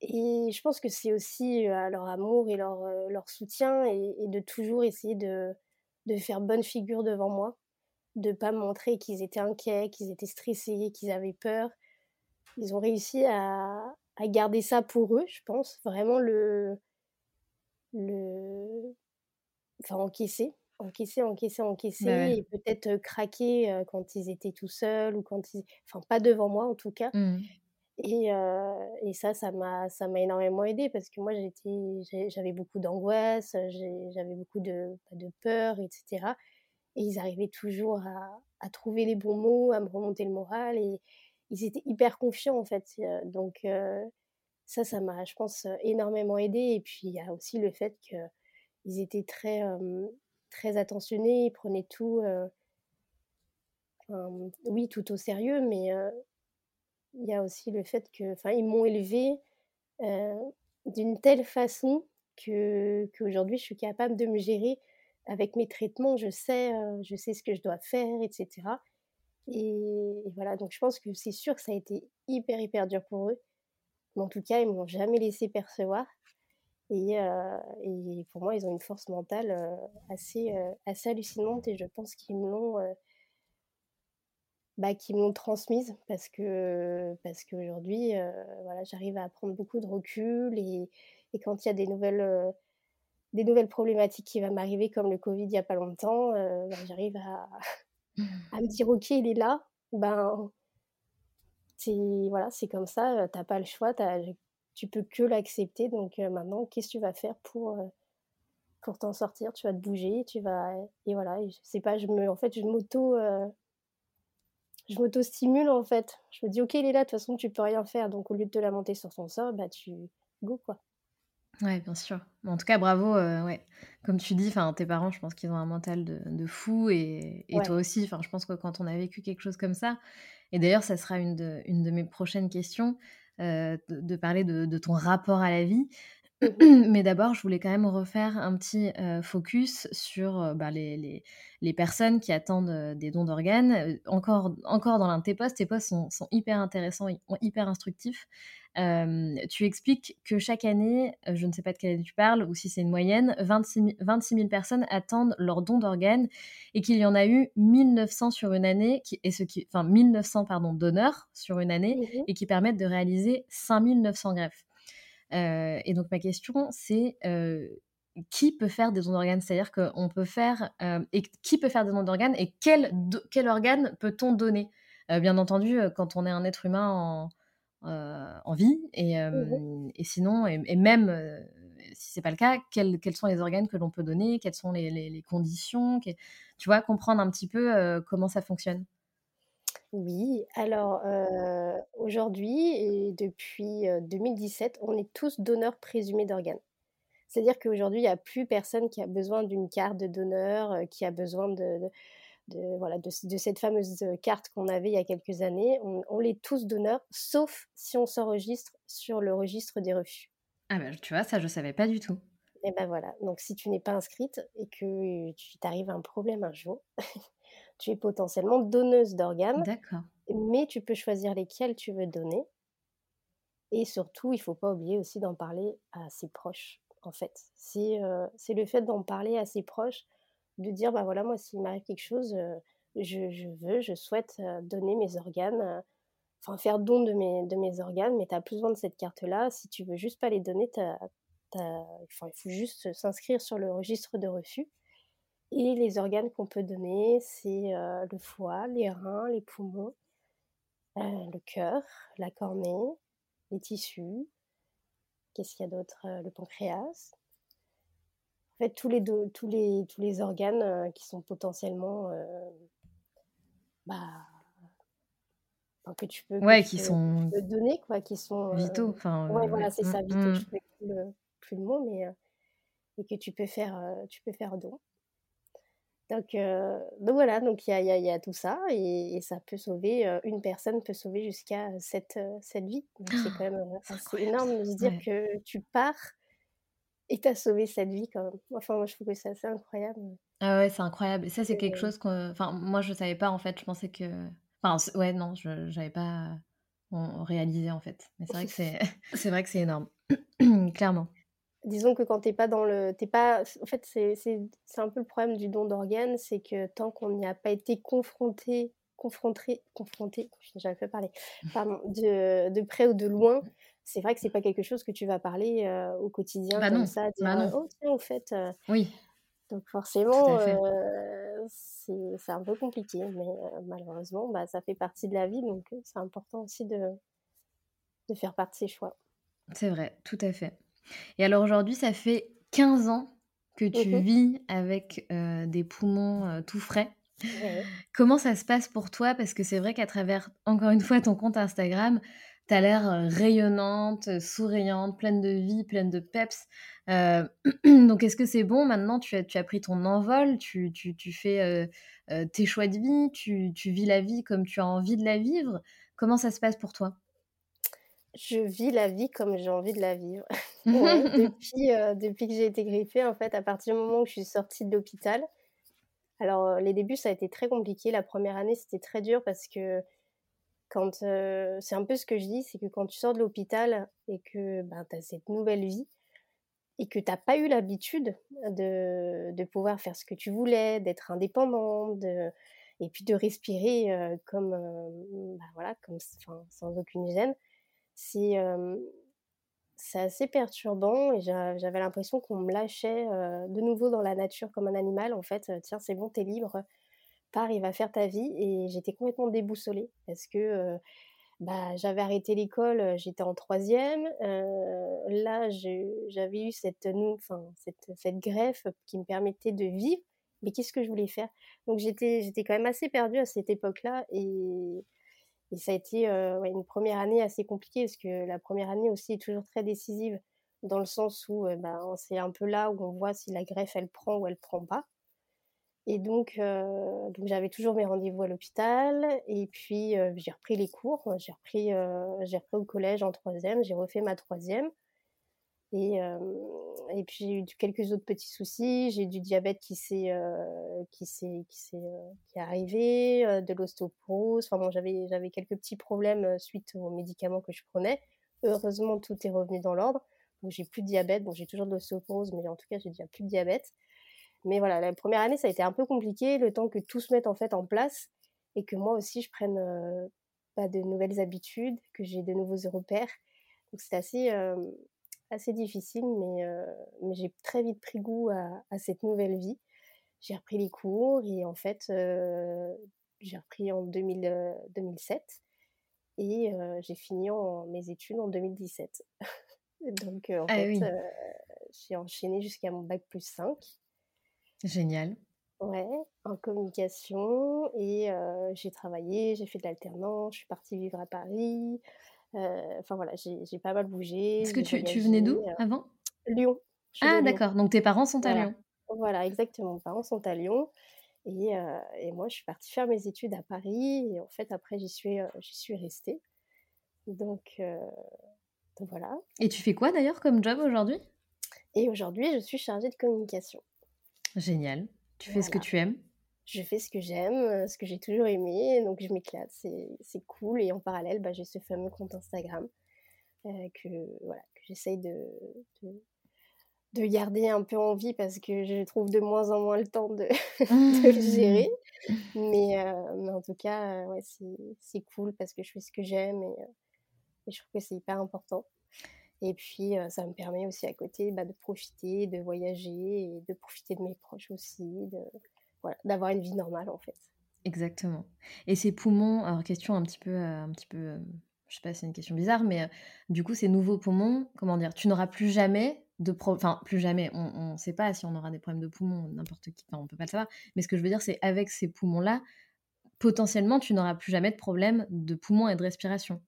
Et je pense que c'est aussi leur amour et leur, leur soutien et, de toujours essayer de, de faire bonne figure devant moi, de pas montrer qu'ils étaient inquiets, qu'ils étaient stressés, qu'ils avaient peur ils ont réussi à, garder ça pour eux, je pense. Vraiment le. le enfin, encaisser. Encaisser, encaisser, encaisser. Bah et peut-être craquer quand ils étaient tout seuls ou quand ils. Enfin, pas devant moi en tout cas. Mmh. Et, et, ça, ça m'a, ça m'a énormément aidé parce que moi, j'étais, j'avais beaucoup d'angoisse, j'avais beaucoup de, de peur, etc. Et ils arrivaient toujours à, à, trouver les bons mots, à me remonter le moral. Et, ils étaient hyper confiants en fait. Donc ça, ça m'a, je pense, énormément aidé. Et puis il y a aussi le fait qu'ils étaient très, très attentionnés, ils prenaient tout, oui, tout au sérieux, mais il y a aussi le fait que, enfin, ils m'ont élevé d'une telle façon que qu'aujourd'hui je suis capable de me gérer avec mes traitements. Je sais, je sais ce que je dois faire, etc. Et, voilà, donc je pense que c'est sûr que ça a été hyper, hyper dur pour eux. Mais en tout cas, ils m'ont jamais laissé percevoir. Et, et, pour moi, ils ont une force mentale assez, assez hallucinante et je pense qu'ils me l'ont bah, qui m'ont transmise parce que parce qu'aujourd'hui voilà j'arrive à prendre beaucoup de recul et, et quand il y a des nouvelles des nouvelles problématiques qui vont m'arriver comme le Covid il y a pas longtemps bah, j'arrive à, à me dire ok il est là ben c'est voilà c'est comme ça t'as pas le choix tu peux que l'accepter donc maintenant qu'est-ce que tu vas faire pour pour t'en sortir? Tu vas te bouger tu vas et voilà et je sais pas je me en fait je m'auto je m'auto-stimule en fait. Je me dis, ok, il est là, de toute façon, tu peux rien faire. Donc, au lieu de te lamenter sur ton sort, bah, tu go quoi. Ouais, bien sûr. En tout cas, bravo. Euh, ouais. Comme tu dis, tes parents, je pense qu'ils ont un mental de, de fou et, et toi aussi. Enfin, je pense que quand on a vécu quelque chose comme ça, et d'ailleurs, ça sera une de, une de mes prochaines questions, euh, de, parler de, de, ton rapport à la vie. Mmh Mais d'abord, je voulais quand même refaire un petit focus sur bah, les, les, personnes qui attendent des dons d'organes. encore, encore dans l'un de tes posts, tes posts sont, sont hyper intéressants, hyper instructifs. tu expliques que chaque année, je ne sais pas de quelle année tu parles, ou si c'est une moyenne, 26 000, personnes attendent leur don d'organes et qu'il y en a eu 1900 sur une année, qui, et ce qui, enfin 1900 pardon, donneurs sur une année, mmh et qui permettent de réaliser 5900 greffes. Euh, et donc ma question, c'est euh, qui peut faire des dons d'organes? C'est-à-dire qu'on peut faire euh, et qui peut faire des dons d'organes et quel, quel organe peut-on donner? Bien entendu, quand on est un être humain en, en vie et, mmh et sinon et, même si c'est pas le cas, quels, quels, sont les organes que l'on peut donner? Quelles sont les, les, les conditions? Tu vois, comprendre un petit peu comment ça fonctionne? Oui, alors aujourd'hui et depuis 2017, on est tous donneurs présumés d'organes. C'est-à-dire qu'aujourd'hui, il n'y a plus personne qui a besoin d'une carte de donneur, qui a besoin de, voilà, de, cette fameuse carte qu'on avait il y a quelques années. On, est tous donneurs, sauf si on s'enregistre sur le registre des refus. Ah ben, tu vois, ça, je ne savais pas du tout. Et ben voilà, donc si tu n'es pas inscrite et que tu t'arrives un problème un jour, tu es potentiellement donneuse d'organes. D'accord. Mais tu peux choisir lesquels tu veux donner. Et surtout, il ne faut pas oublier aussi d'en parler à ses proches, en fait. C'est euh, le fait d'en parler à ses proches, de dire, bah voilà, moi, s'il m'arrive quelque chose, euh, je, je, veux, je souhaite euh, donner mes organes, enfin faire don de mes, de mes organes, mais tu n'as plus besoin de cette carte-là. Si tu veux juste pas les donner, il faut juste s'inscrire sur le registre de refus. Et les organes qu'on peut donner, c'est euh, le foie, les reins, les poumons, euh, le cœur, la cornée, les tissus. Qu'est-ce qu'il y a d'autre euh, Le pancréas. En fait, tous les, tous les, tous les organes qui sont potentiellement. bah, que tu peux, ouais, qui sont donner, quoi, qui sont. Vitaux. Enfin, ouais, voilà, c'est ça, vitaux. Je ne plus plus le mot, mais. et que tu peux faire, tu peux faire don. Donc, euh, donc voilà, donc il y a, y, y a, tout ça et, ça peut sauver, euh, une personne peut sauver jusqu'à cette, euh, cette vie. C'est quand même assez énorme de se dire que tu pars et tu as sauvé cette vie quand même. Enfin, moi je trouve que c'est assez incroyable. Ah ouais, c'est incroyable. Ça, c'est quelque chose que. Enfin, moi je savais pas en fait, je pensais que. Enfin, ouais, non, je n'avais pas réalisé en fait. Mais c'est vrai que c'est, c'est vrai que c'est énorme, clairement disons que quand t'es pas dans le t'es pas en fait c'est un peu le problème du don d'organes c'est que tant qu'on n'y a pas été confronté confronté confronté j'avais fait parler pardon de, de, près ou de loin c'est vrai que c'est pas quelque chose que tu vas parler euh, au quotidien bah comme ça dire bah oh tiens au fait euh, oui. donc forcément euh, c'est un peu compliqué mais malheureusement bah, ça fait partie de la vie donc c'est important aussi de de faire part de ses choix. C'est vrai tout à fait et alors aujourd'hui, ça fait 15 ans que tu mmh vis avec des poumons tout frais. Comment ça se passe pour toi? Parce que c'est vrai qu'à travers, encore une fois, ton compte Instagram, tu as l'air rayonnante, souriante, pleine de vie, pleine de peps. donc, est-ce que c'est bon? Maintenant, tu as, tu as pris ton envol, tu, tu, tu fais tes choix de vie, tu, tu vis la vie comme tu as envie de la vivre. Comment ça se passe pour toi? Je vis la vie comme j'ai envie de la vivre. depuis, euh, depuis que j'ai été griffée, en fait, à partir du moment où je suis sortie de l'hôpital. Alors, euh, les débuts, ça a été très compliqué. La première année, c'était très dur parce que quand. Euh, c'est un peu ce que je dis, c'est que quand tu sors de l'hôpital et que ben, tu as cette nouvelle vie, et que tu n'as pas eu l'habitude de, de, pouvoir faire ce que tu voulais, d'être indépendant, de, et puis de respirer euh, comme, bah voilà, comme sans aucune gêne, c'est assez perturbant et j'avais l'impression qu'on me lâchait de nouveau dans la nature comme un animal. En fait, tiens, c'est bon, t'es libre, pars, il va faire ta vie. Et j'étais complètement déboussolée parce que bah, j'avais arrêté l'école, j'étais en troisième. là, j'avais eu cette, cette, cette greffe qui me permettait de vivre. Mais qu'est-ce que je voulais faire? Donc j'étais, j'étais quand même assez perdue à cette époque-là. Et, et ça a été une première année assez compliquée parce que la première année aussi est toujours très décisive dans le sens où bah, c'est un peu là où on voit si la greffe elle prend ou elle prend pas. Et donc, donc j'avais toujours mes rendez-vous à l'hôpital. Et puis, j'ai repris les cours. J'ai repris, j'ai repris au collège en troisième. J'ai refait ma troisième. Et, puis, j'ai eu quelques autres petits soucis. J'ai du diabète qui s'est, qui s'est, qui s'est, qui est arrivé, de l'ostéoporose. Enfin bon, j'avais, j'avais quelques petits problèmes suite aux médicaments que je prenais. Heureusement, tout est revenu dans l'ordre. Donc, j'ai plus de diabète. Bon, j'ai toujours de l'ostéoporose, mais en tout cas, j'ai déjà plus de diabète. Mais voilà, la première année, ça a été un peu compliqué, le temps que tout se mette en fait en place et que moi aussi, je prenne pas de nouvelles habitudes, que j'ai de nouveaux repères. Donc c'était assez, assez difficile, mais, mais j'ai très vite pris goût à, cette nouvelle vie. J'ai repris les cours et en fait, j'ai repris en 2000, 2007 et j'ai fini en, mes études en 2017. Donc en ah fait, j'ai enchaîné jusqu'à mon bac plus 5. Génial. Ouais, en communication et j'ai travaillé, j'ai fait de l'alternance, je suis partie vivre à Paris. Enfin voilà, j'ai pas mal bougé. Est-ce que tu, tu venais d'où avant? Lyon. Ah d'accord, donc tes parents sont à Lyon. Voilà, exactement. Mes parents sont à Lyon. Et, et, moi, je suis partie faire mes études à Paris. Et en fait, après, j'y suis, j'y suis restée. Donc, donc, voilà. Et tu fais quoi d'ailleurs comme job aujourd'hui? Et aujourd'hui, je suis chargée de communication. Génial. Tu fais ce que tu aimes? Je fais ce que j'aime, euh, ce que j'ai toujours aimé, donc je m'éclate, c'est cool. Et en parallèle, bah, j'ai ce fameux compte Instagram euh, que, voilà, que j'essaye de, de, garder un peu en vie parce que je trouve de moins en moins le temps de, le gérer. Mais, euh, mais, en tout cas, ouais, c'est cool parce que je fais ce que j'aime et, et je trouve que c'est hyper important. Et puis, ça me permet aussi à côté bah, de profiter, de voyager et de profiter de mes proches aussi, de, voilà, d'avoir une vie normale en fait. Exactement. Et ces poumons, alors question un petit peu, un petit peu, je sais pas, c'est une question bizarre, mais du coup, ces nouveaux poumons, comment dire, tu n'auras plus jamais de problème, enfin plus jamais, on ne sait pas si on aura des problèmes de poumons, n'importe qui, enfin, on peut pas le savoir, mais ce que je veux dire, c'est avec ces poumons-là, potentiellement, tu n'auras plus jamais de problème de poumons et de respiration.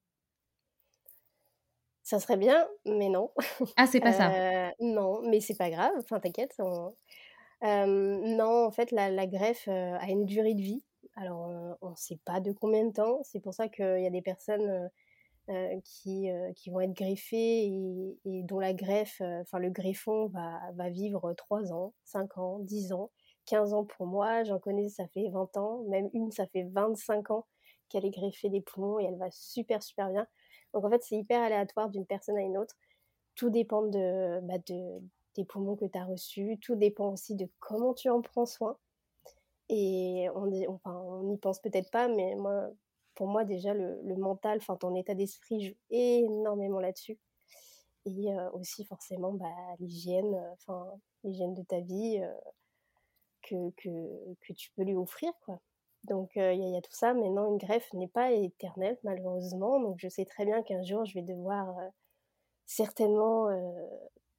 Ça serait bien, mais non. Ah, c'est pas ça. Euh, non, mais c'est pas grave. Enfin, t'inquiète. Non, en fait, la, greffe a une durée de vie. Alors, on ne sait pas de combien de temps. C'est pour ça qu'il y a des personnes qui, qui vont être greffées et, dont la greffe, enfin, le greffon va, va vivre 3 ans, 5 ans, 10 ans, 15 ans pour moi. J'en connais, ça fait 20 ans. Même une, ça fait 25 ans qu'elle est greffée des poumons et elle va super, super bien. Donc en fait, c'est hyper aléatoire d'une personne à une autre. Tout dépend de, bah, poumons que tu as reçus. Tout dépend aussi de comment tu en prends soin. Et on n'y enfin, on pense peut-être pas, mais moi, pour moi, déjà, le, mental, enfin, ton état d'esprit joue énormément là-dessus. Et euh, aussi, forcément, bah, l'hygiène, euh, enfin, l'hygiène de ta vie euh, que, que, que, tu peux lui offrir, quoi. Donc il y, a tout ça. Maintenant, une greffe n'est pas éternelle, malheureusement. Donc je sais très bien qu'un jour, je vais devoir certainement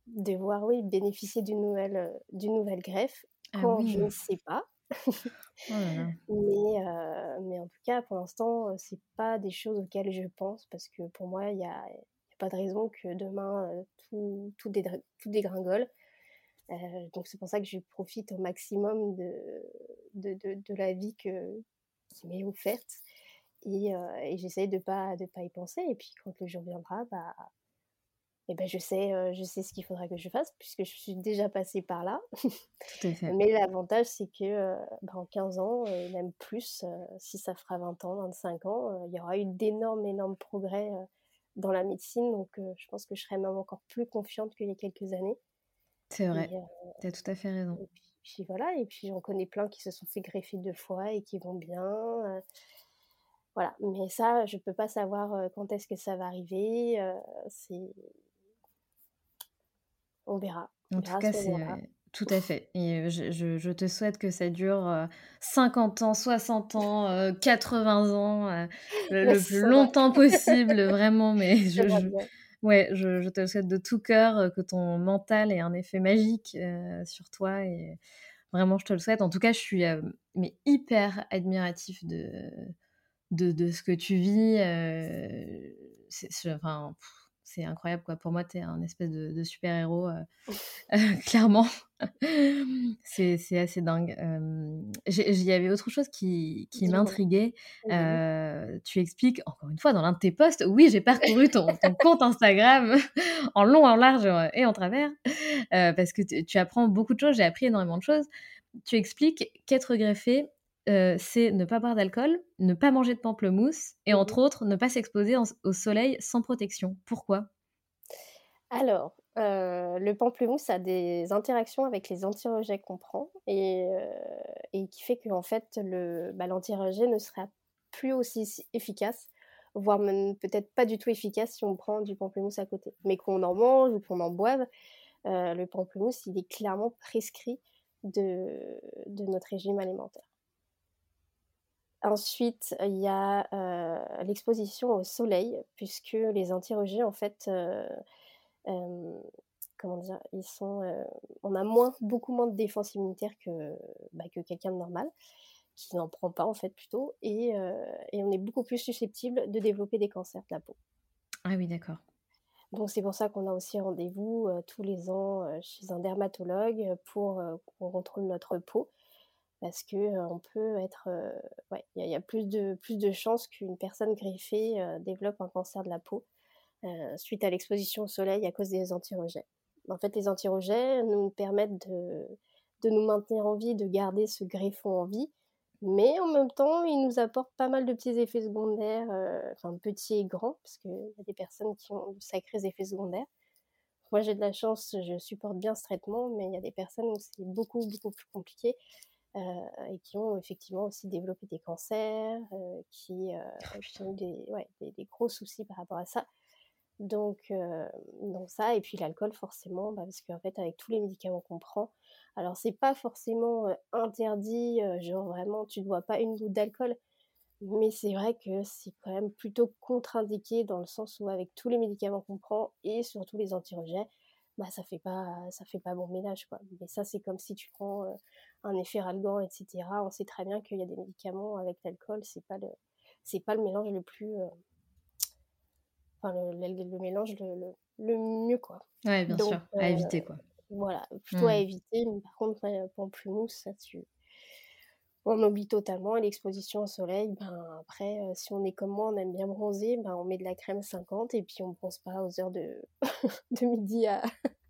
devoir, oui, bénéficier d'une nouvelle, d'une nouvelle greffe. Ah quand je ne sais pas. Oh mais, mais en tout cas, pour l'instant, c'est pas des choses auxquelles je pense parce que pour moi, il n'y a, a, pas de raison que demain tout, tout, tout dégringole. Euh, donc c'est pour ça que je profite au maximum de, de, de, la vie que, qui m'est offerte. Et, euh, et j'essaie de pas de pas y penser et puis quand le jour viendra bah eh ben je sais euh, je sais ce qu'il faudra que je fasse puisque je suis déjà passée par là mais l'avantage c'est que bah, en 15 ans et même plus si ça fera 20 ans 25 ans il y aura eu d'énormes énormes progrès dans la médecine donc je pense que je serai même encore plus confiante qu'il y a quelques années C'est vrai, tu as tout à fait raison. Et puis, voilà, et puis j'en connais plein qui se sont fait greffer deux fois et qui vont bien. voilà, mais ça, je peux pas savoir quand est-ce que ça va arriver. c'est on verra. En tout cas, c'est tout à fait. Et je, te souhaite que ça dure 50 ans, 60 ans, 80 ans, le, plus longtemps possible, vraiment. Mais je, ouais, je, te souhaite de tout cœur que ton mental ait un effet magique sur toi. Et vraiment, je te le souhaite. En tout cas, je suis mais hyper admiratif de, de, de, ce que tu vis. c'est, enfin, c'est incroyable quoi. Pour moi, tu es un espèce de, super-héros, euh, euh, clairement. c'est assez dingue. Il y avait autre chose qui, qui m'intriguait. Euh, tu expliques, encore une fois, dans l'un de tes posts, oui, j'ai parcouru ton, compte Instagram en long, en large et en travers, parce que tu apprends beaucoup de choses, j'ai appris énormément de choses. Tu expliques qu'être greffé, c'est ne pas boire d'alcool, ne pas manger de pamplemousse et mmh entre autres ne pas s'exposer au soleil sans protection. Pourquoi? Alors, le pamplemousse a des interactions avec les anti-rejets qu'on prend et, qui fait qu'en fait bah, l'anti-rejet ne sera plus aussi efficace, voire même peut-être pas du tout efficace si on prend du pamplemousse à côté. Mais qu'on en mange ou qu'on en boive, le pamplemousse il est clairement prescrit de notre régime alimentaire. Ensuite, il y a l'exposition au soleil, puisque les anti-rejets, en fait, comment dire, ils sont, on a moins, beaucoup moins de défense immunitaire que, bah, que quelqu'un de normal, qui n'en prend pas en fait plutôt, et, et, on est beaucoup plus susceptible de développer des cancers de la peau. Ah oui, d'accord. Donc c'est pour ça qu'on a aussi rendez-vous tous les ans chez un dermatologue pour qu'on contrôle notre peau parce que on peut être il y, a plus de plus de chances qu'une personne greffée développe un cancer de la peau suite à l'exposition au soleil à cause des antirejets. En fait, les antirejets nous permettent de, de nous maintenir en vie, de garder ce greffon en vie, mais en même temps, ils nous apportent pas mal de petits effets secondaires, enfin petits et grands, parce qu'il y a des personnes qui ont de sacrés effets secondaires. Moi, j'ai de la chance, je supporte bien ce traitement, mais il y a des personnes où c'est beaucoup, beaucoup plus compliqué. Euh, et qui ont effectivement aussi développé des cancers, euh, qui, euh, ah ont des, ouais, des, gros soucis par rapport à ça. Donc, donc ça, et puis l'alcool forcément, bah, parce qu'en fait avec tous les médicaments qu'on prend, alors c'est pas forcément interdit, genre vraiment tu ne bois pas une goutte d'alcool, mais c'est vrai que c'est quand même plutôt contre-indiqué dans le sens où avec tous les médicaments qu'on prend et surtout les antirejets, bah ça fait pas ça fait pas bon ménage quoi. Mais ça c'est comme si tu prends un effet ralgan etc. On sait très bien qu'il y a des médicaments avec l'alcool, c'est pas le c'est pas le mélange le plus enfin le, mélange le, le, mieux quoi. Ouais bien sûr à éviter quoi. Voilà plutôt à mmh. éviter. Mais par contre pamplemousse ça tu on oublie totalement. l'exposition au soleil, ben, après, euh, si on est comme moi, on aime bien bronzer, ben, on met de la crème 50 et puis on ne bronze pas aux heures de, de midi à.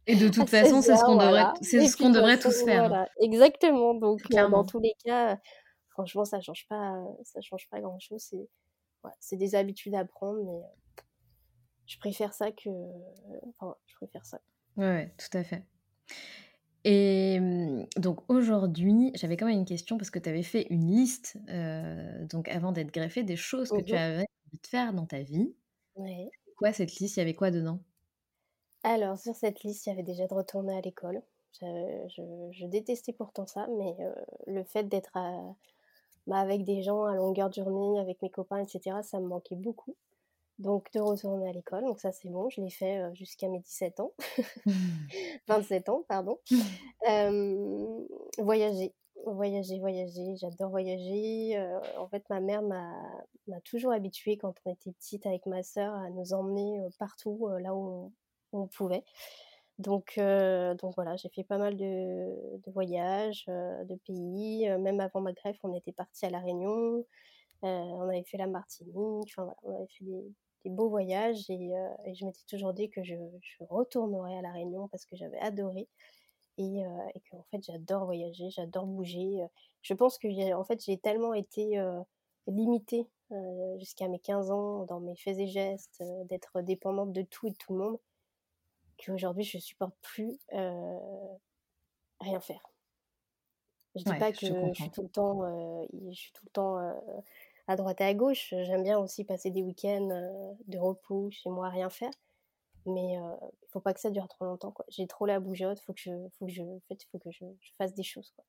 Et de toute façon, c'est ce qu'on devrait, c'est ce qu'on devrait tous faire. Voilà. Exactement. Donc, euh, dans tous les cas, franchement, ça change pas, ça change pas grand chose. C'est, c'est des habitudes à prendre, mais euh, je préfère ça que, enfin, je préfère ça. Ouais, tout à fait. Et donc aujourd'hui, j'avais quand même une question parce que tu avais fait une liste, donc avant d'être greffée, des choses que tu mmh avais envie de faire dans ta vie. Ouais. Quoi cette liste? Il y avait quoi dedans? Alors sur cette liste, il y avait déjà de retourner à l'école. Je détestais pourtant ça, mais le fait d'être bah, avec des gens à longueur de journée, avec mes copains etc., ça me manquait beaucoup donc de retourner à l'école. Donc ça c'est bon, je l'ai fait jusqu'à mes 17 ans, 27 ans pardon. voyager, voyager, voyager, j'adore voyager. en fait ma mère m'a toujours habituée quand on était petite avec ma sœur à nous emmener partout là où on, pouvait. Donc, donc voilà, j'ai fait pas mal de, de voyages, de pays. même avant ma greffe, on était parti à La Réunion. on avait fait la Martinique. Enfin voilà, on avait fait des, des beaux voyages et, euh, et je m'étais toujours dit que je, je, retournerais à La Réunion parce que j'avais adoré et, euh, et qu'en fait j'adore voyager, j'adore bouger. Je pense que j'ai, en fait j'ai tellement été euh, limitée jusqu'à mes 15 ans dans mes faits et gestes, d'être dépendante de tout et de tout le monde qu'aujourd'hui je supporte plus rien faire. Je dis pas que je, suis tout le temps, je suis tout le temps à droite et à gauche. J'aime bien aussi passer des week-ends de repos chez moi, rien faire. Mais il ne faut pas que ça dure trop longtemps. J'ai trop la bougeotte, faut que je, faut que je, en fait, faut que je, fasse des choses. Quoi.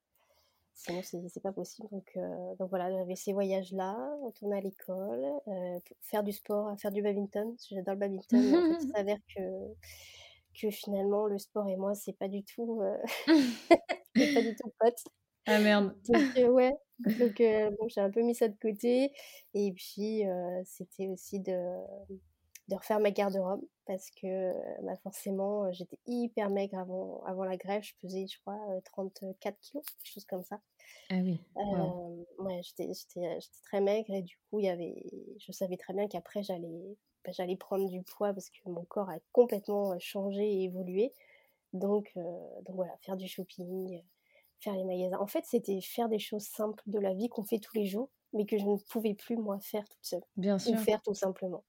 Sinon, c'est pas possible. Donc, donc voilà, j'avais ces voyages-là, retourner à l'école, faire du sport, faire du badminton. J'adore le badminton. mais en fait, il s'avère que, que finalement, le sport et moi, c'est pas du tout, pas du tout pote. Ah merde. Donc, ouais, donc bon, j'ai un peu mis ça de côté. Et puis, c'était aussi de, de refaire ma garde-robe parce que bah, forcément, j'étais hyper maigre avant, avant la grève. Je pesais, je crois, 34 kilos, quelque chose comme ça. Ah oui. Ouais, j'étais très maigre et du coup, il y avait, je savais très bien qu'après, j'allais bah, j'allais prendre du poids parce que mon corps a complètement changé et évolué. Donc, donc voilà, faire du shopping, faire les magasins. En fait, c'était faire des choses simples de la vie qu'on fait tous les jours, mais que je ne pouvais plus moi faire toute seule. Bien sûr. Ou faire tout simplement.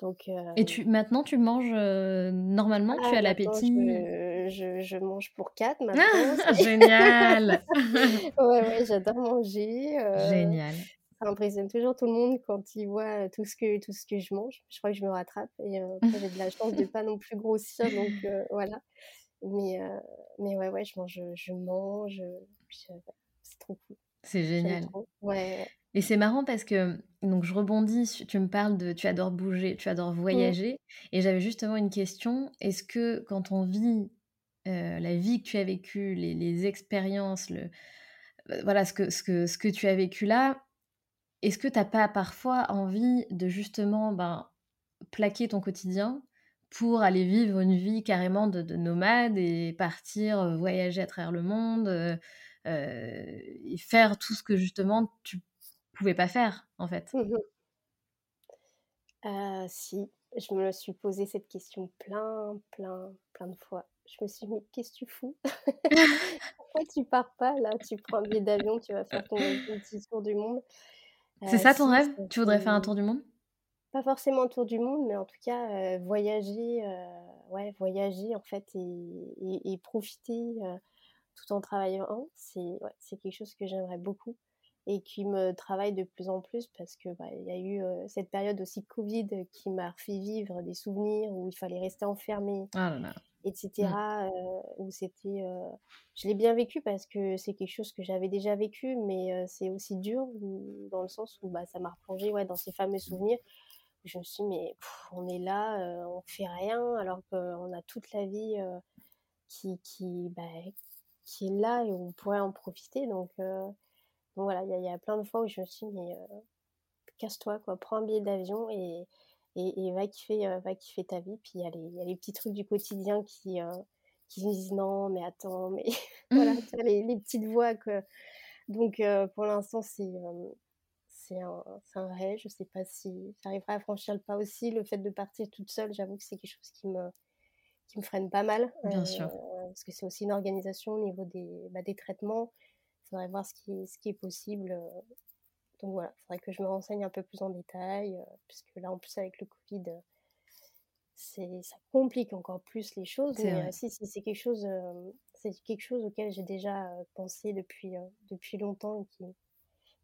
Donc, euh, Et tu, maintenant, tu manges euh, normalement? Tu as ah, l'appétit? je, je, mange pour quatre maintenant. Ah, génial Ouais, ouais, j'adore manger. Euh, génial. Ça impressionne toujours tout le monde quand il voit tout ce que, tout ce que je mange. Je crois que je me rattrape et j'ai de la chance de ne pas non plus grossir. Donc voilà. Mais, mais ouais, ouais, je mange, je mange. C'est trop cool. C'est génial. Ouais. Et c'est marrant parce que donc je rebondis, tu me parles de tu adores bouger, tu adores mmh. voyager, et j'avais justement une question. Est-ce que quand on vit la vie que tu as vécue, les, expériences, le, voilà ce que, ce, que, ce que tu as vécu là, est-ce que tu n'as pas parfois envie de justement ben, plaquer ton quotidien pour aller vivre une vie carrément de, nomade et partir voyager à travers le monde et faire tout ce que justement tu pouvais pas faire, en fait. Mmh si, je me suis posé cette question plein, plein, plein de fois. Je me suis dit, mais qu'est-ce que tu fous? Pourquoi tu pars pas là? Tu prends un billet d'avion, tu vas faire ton petit tour du monde. C'est ça ton rêve? Tu voudrais faire un tour du monde? Pas forcément tour du monde, mais en tout cas voyager, ouais, voyager en fait et, et profiter tout en travaillant. C'est ouais, quelque chose que j'aimerais beaucoup et qui me travaille de plus en plus parce que bah, il y a eu cette période aussi Covid qui m'a fait vivre des souvenirs où il fallait rester enfermé, ah etc. Mmh. où c'était, je l'ai bien vécu parce que c'est quelque chose que j'avais déjà vécu, mais c'est aussi dur dans le sens où bah, ça m'a replongé ouais, dans ces fameux souvenirs. Je me suis dit, mais on est là, on fait rien alors qu'on a toute la vie qui, qui, bah, qui est là et on pourrait en profiter. Donc, donc voilà, il y, a plein de fois où je me suis dit, mais casse-toi, quoi, prends un billet d'avion et, et, va, kiffer, va kiffer ta vie. Puis il y, a les, petits trucs du quotidien qui, qui me disent non, mais attends, mais voilà, les, les, petites voix. Que... Donc pour l'instant, c'est c'est un, un, rêve. Je sais pas si j'arriverai à franchir le pas aussi. Le fait de partir toute seule, j'avoue que c'est quelque chose qui me, qui me freine pas mal. Bien sûr. Parce que c'est aussi une organisation au niveau des, bah, des traitements faudrait voir ce qui, ce qui est possible. Euh. Donc voilà, il faudrait que je me renseigne un peu plus en détail, euh, puisque là, en plus, avec le Covid, euh, c'est, ça complique encore plus les choses. Mais si, si c'est quelque chose, c'est quelque chose auquel j'ai déjà pensé depuis, depuis longtemps et qui,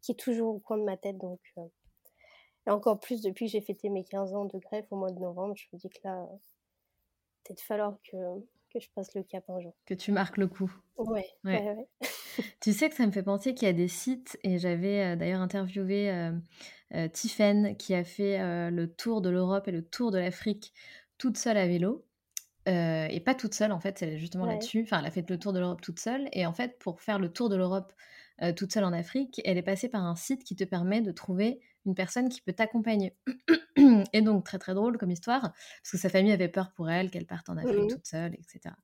qui est toujours au coin de ma tête. Donc, et encore plus depuis que j'ai fêté mes 15 ans de greffe au mois de novembre, je me dis que là, peut-être falloir que, que je passe le cap un jour. Que tu marques le coup. Ouais, ouais. ouais, tu sais que ça me fait penser qu'il y a des sites, et j'avais euh, d'ailleurs interviewé euh, euh qui a fait euh, le tour de l'Europe et le tour de l'Afrique toute seule à vélo. et pas toute seule, en fait, c'est justement là-dessus. Enfin, elle a fait le tour de l'Europe toute seule. Et en fait, pour faire le tour de l'Europe toute seule en Afrique, elle est passée par un site qui te permet de trouver une personne qui peut t'accompagner. et donc, très très drôle comme histoire, parce que sa famille avait peur pour elle, qu'elle parte en Afrique mmh toute seule, etc.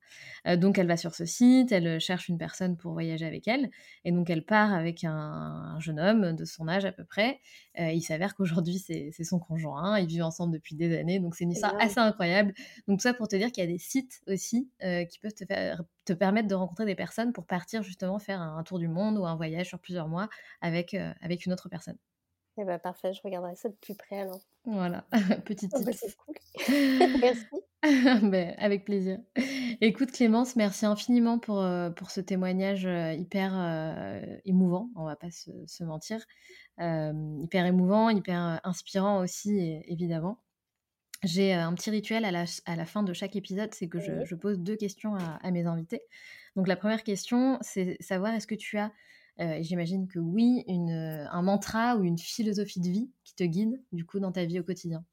Euh, donc, elle va sur ce site, elle euh, cherche une personne pour voyager avec elle, et donc elle part avec un, jeune homme de son âge à peu près. Euh, il s'avère qu'aujourd'hui, c'est son conjoint, ils vivent ensemble depuis des années, donc c'est une histoire assez incroyable. Donc, ça pour te dire qu'il y a des sites aussi qui peuvent te, faire, te permettre de rencontrer des personnes pour partir justement faire un, tour du monde ou un voyage sur plusieurs mois avec, avec une autre personne. Eh ben parfait, je regarderai ça de plus près alors. Voilà, petit Oh bah, tips. c'est cool. Merci. Ben, avec plaisir. Écoute Clémence, merci infiniment pour, heu, pour ce témoignage, heu, hyper, heu, émouvant, on va pas se se mentir. Hyper émouvant, hyper, inspirant aussi évidemment. J'ai, un petit rituel à la à la fin de chaque épisode, c'est que je pose 2 questions à à mes invités. Donc la première question, c'est savoir est-ce que tu as, et j'imagine que oui, une, heu, un mantra ou une philosophie de vie qui te guide, du coup, dans ta vie au quotidien?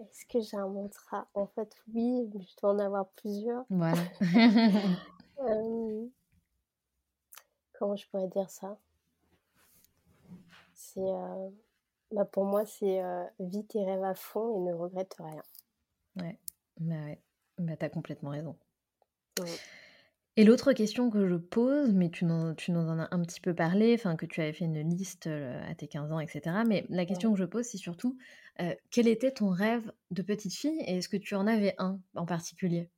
Est-ce que j'ai un mantra? En fait, oui, mais je dois en avoir plusieurs. Voilà. Hem, comment je pourrais dire ça? C'est, bah, pour moi, c'est, heu, vis tes rêves à fond et ne regrette rien. Ouais, bah, ouais, bah, tu as complètement raison. Mmh. Et l'autre question que je pose, mais tu nous en as un petit peu parlé, enfin que tu avais fait une liste, heu, à tes 15 ans et cetera, mais la Ouais. question que je pose, c'est surtout, heu, quel était ton rêve de petite fille et est-ce que tu en avais un en particulier?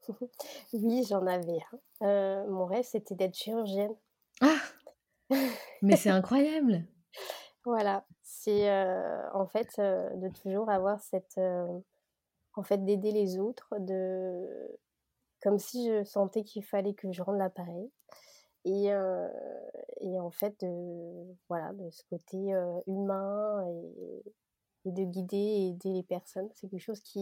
Oui, j'en avais un. Heu, mon rêve, c'était d'être chirurgienne. Ah! Mais c'est incroyable! Voilà, c'est, en fait, de toujours avoir cette, en fait, d'aider les autres, de comme si je sentais qu'il fallait que je rende l'appareil et heu et en fait, de voilà, de ce côté, heu, humain et de guider et aider les personnes. C'est quelque chose qui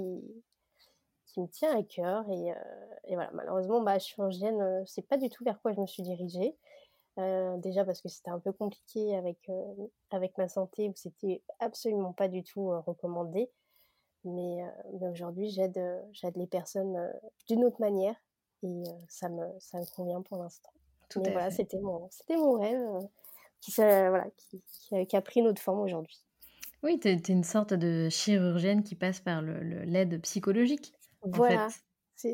qui me tient à cœur et heu et voilà, malheureusement, bah, chirurgienne, heu, c'est pas du tout vers quoi je me suis dirigée. Déjà parce que c'était un peu compliqué avec, avec ma santé où c'était absolument pas du tout, recommandé. Mais, heu, mais aujourd'hui j'aide, j'aide les personnes, heu, d'une autre manière et ça me ça me convient pour l'instant. Tout Mais voilà, c'était mon c'était mon rêve, qui voilà, qui qui a qui a pris une autre forme aujourd'hui. Oui, tu es une sorte de chirurgienne qui passe par le le l'aide psychologique, en fait. Voilà,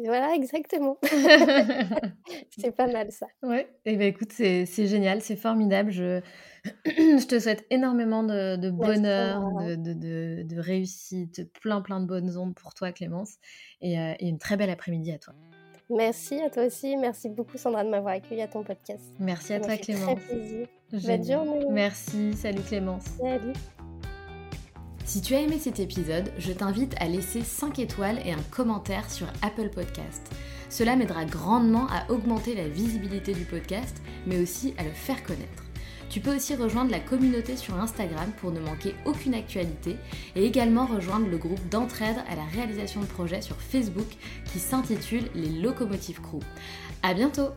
voilà exactement. C'est pas mal ça. Ouais et bah, écoute, c'est c'est génial, c'est formidable. Je je te souhaite énormément de bonheur, de de de de réussite, plein, plein de bonnes ondes pour toi Clémence et heu et une très belle après-midi à toi. Merci à toi aussi, merci beaucoup Sandra de m'avoir accueillie à ton podcast. Merci à toi très Clémence. plaisir. Bonne journée. Merci, salut Clémence. Salut. Si tu as aimé cet épisode, je t'invite à laisser 5 étoiles et un commentaire sur Apple Podcast. Cela m'aidera grandement à augmenter la visibilité du podcast, mais aussi à le faire connaître. Tu peux aussi rejoindre la communauté sur Instagram pour ne manquer aucune actualité et également rejoindre le groupe d'entraide à la réalisation de projets sur Facebook qui s'intitule Les Locomotives Crew. À bientôt!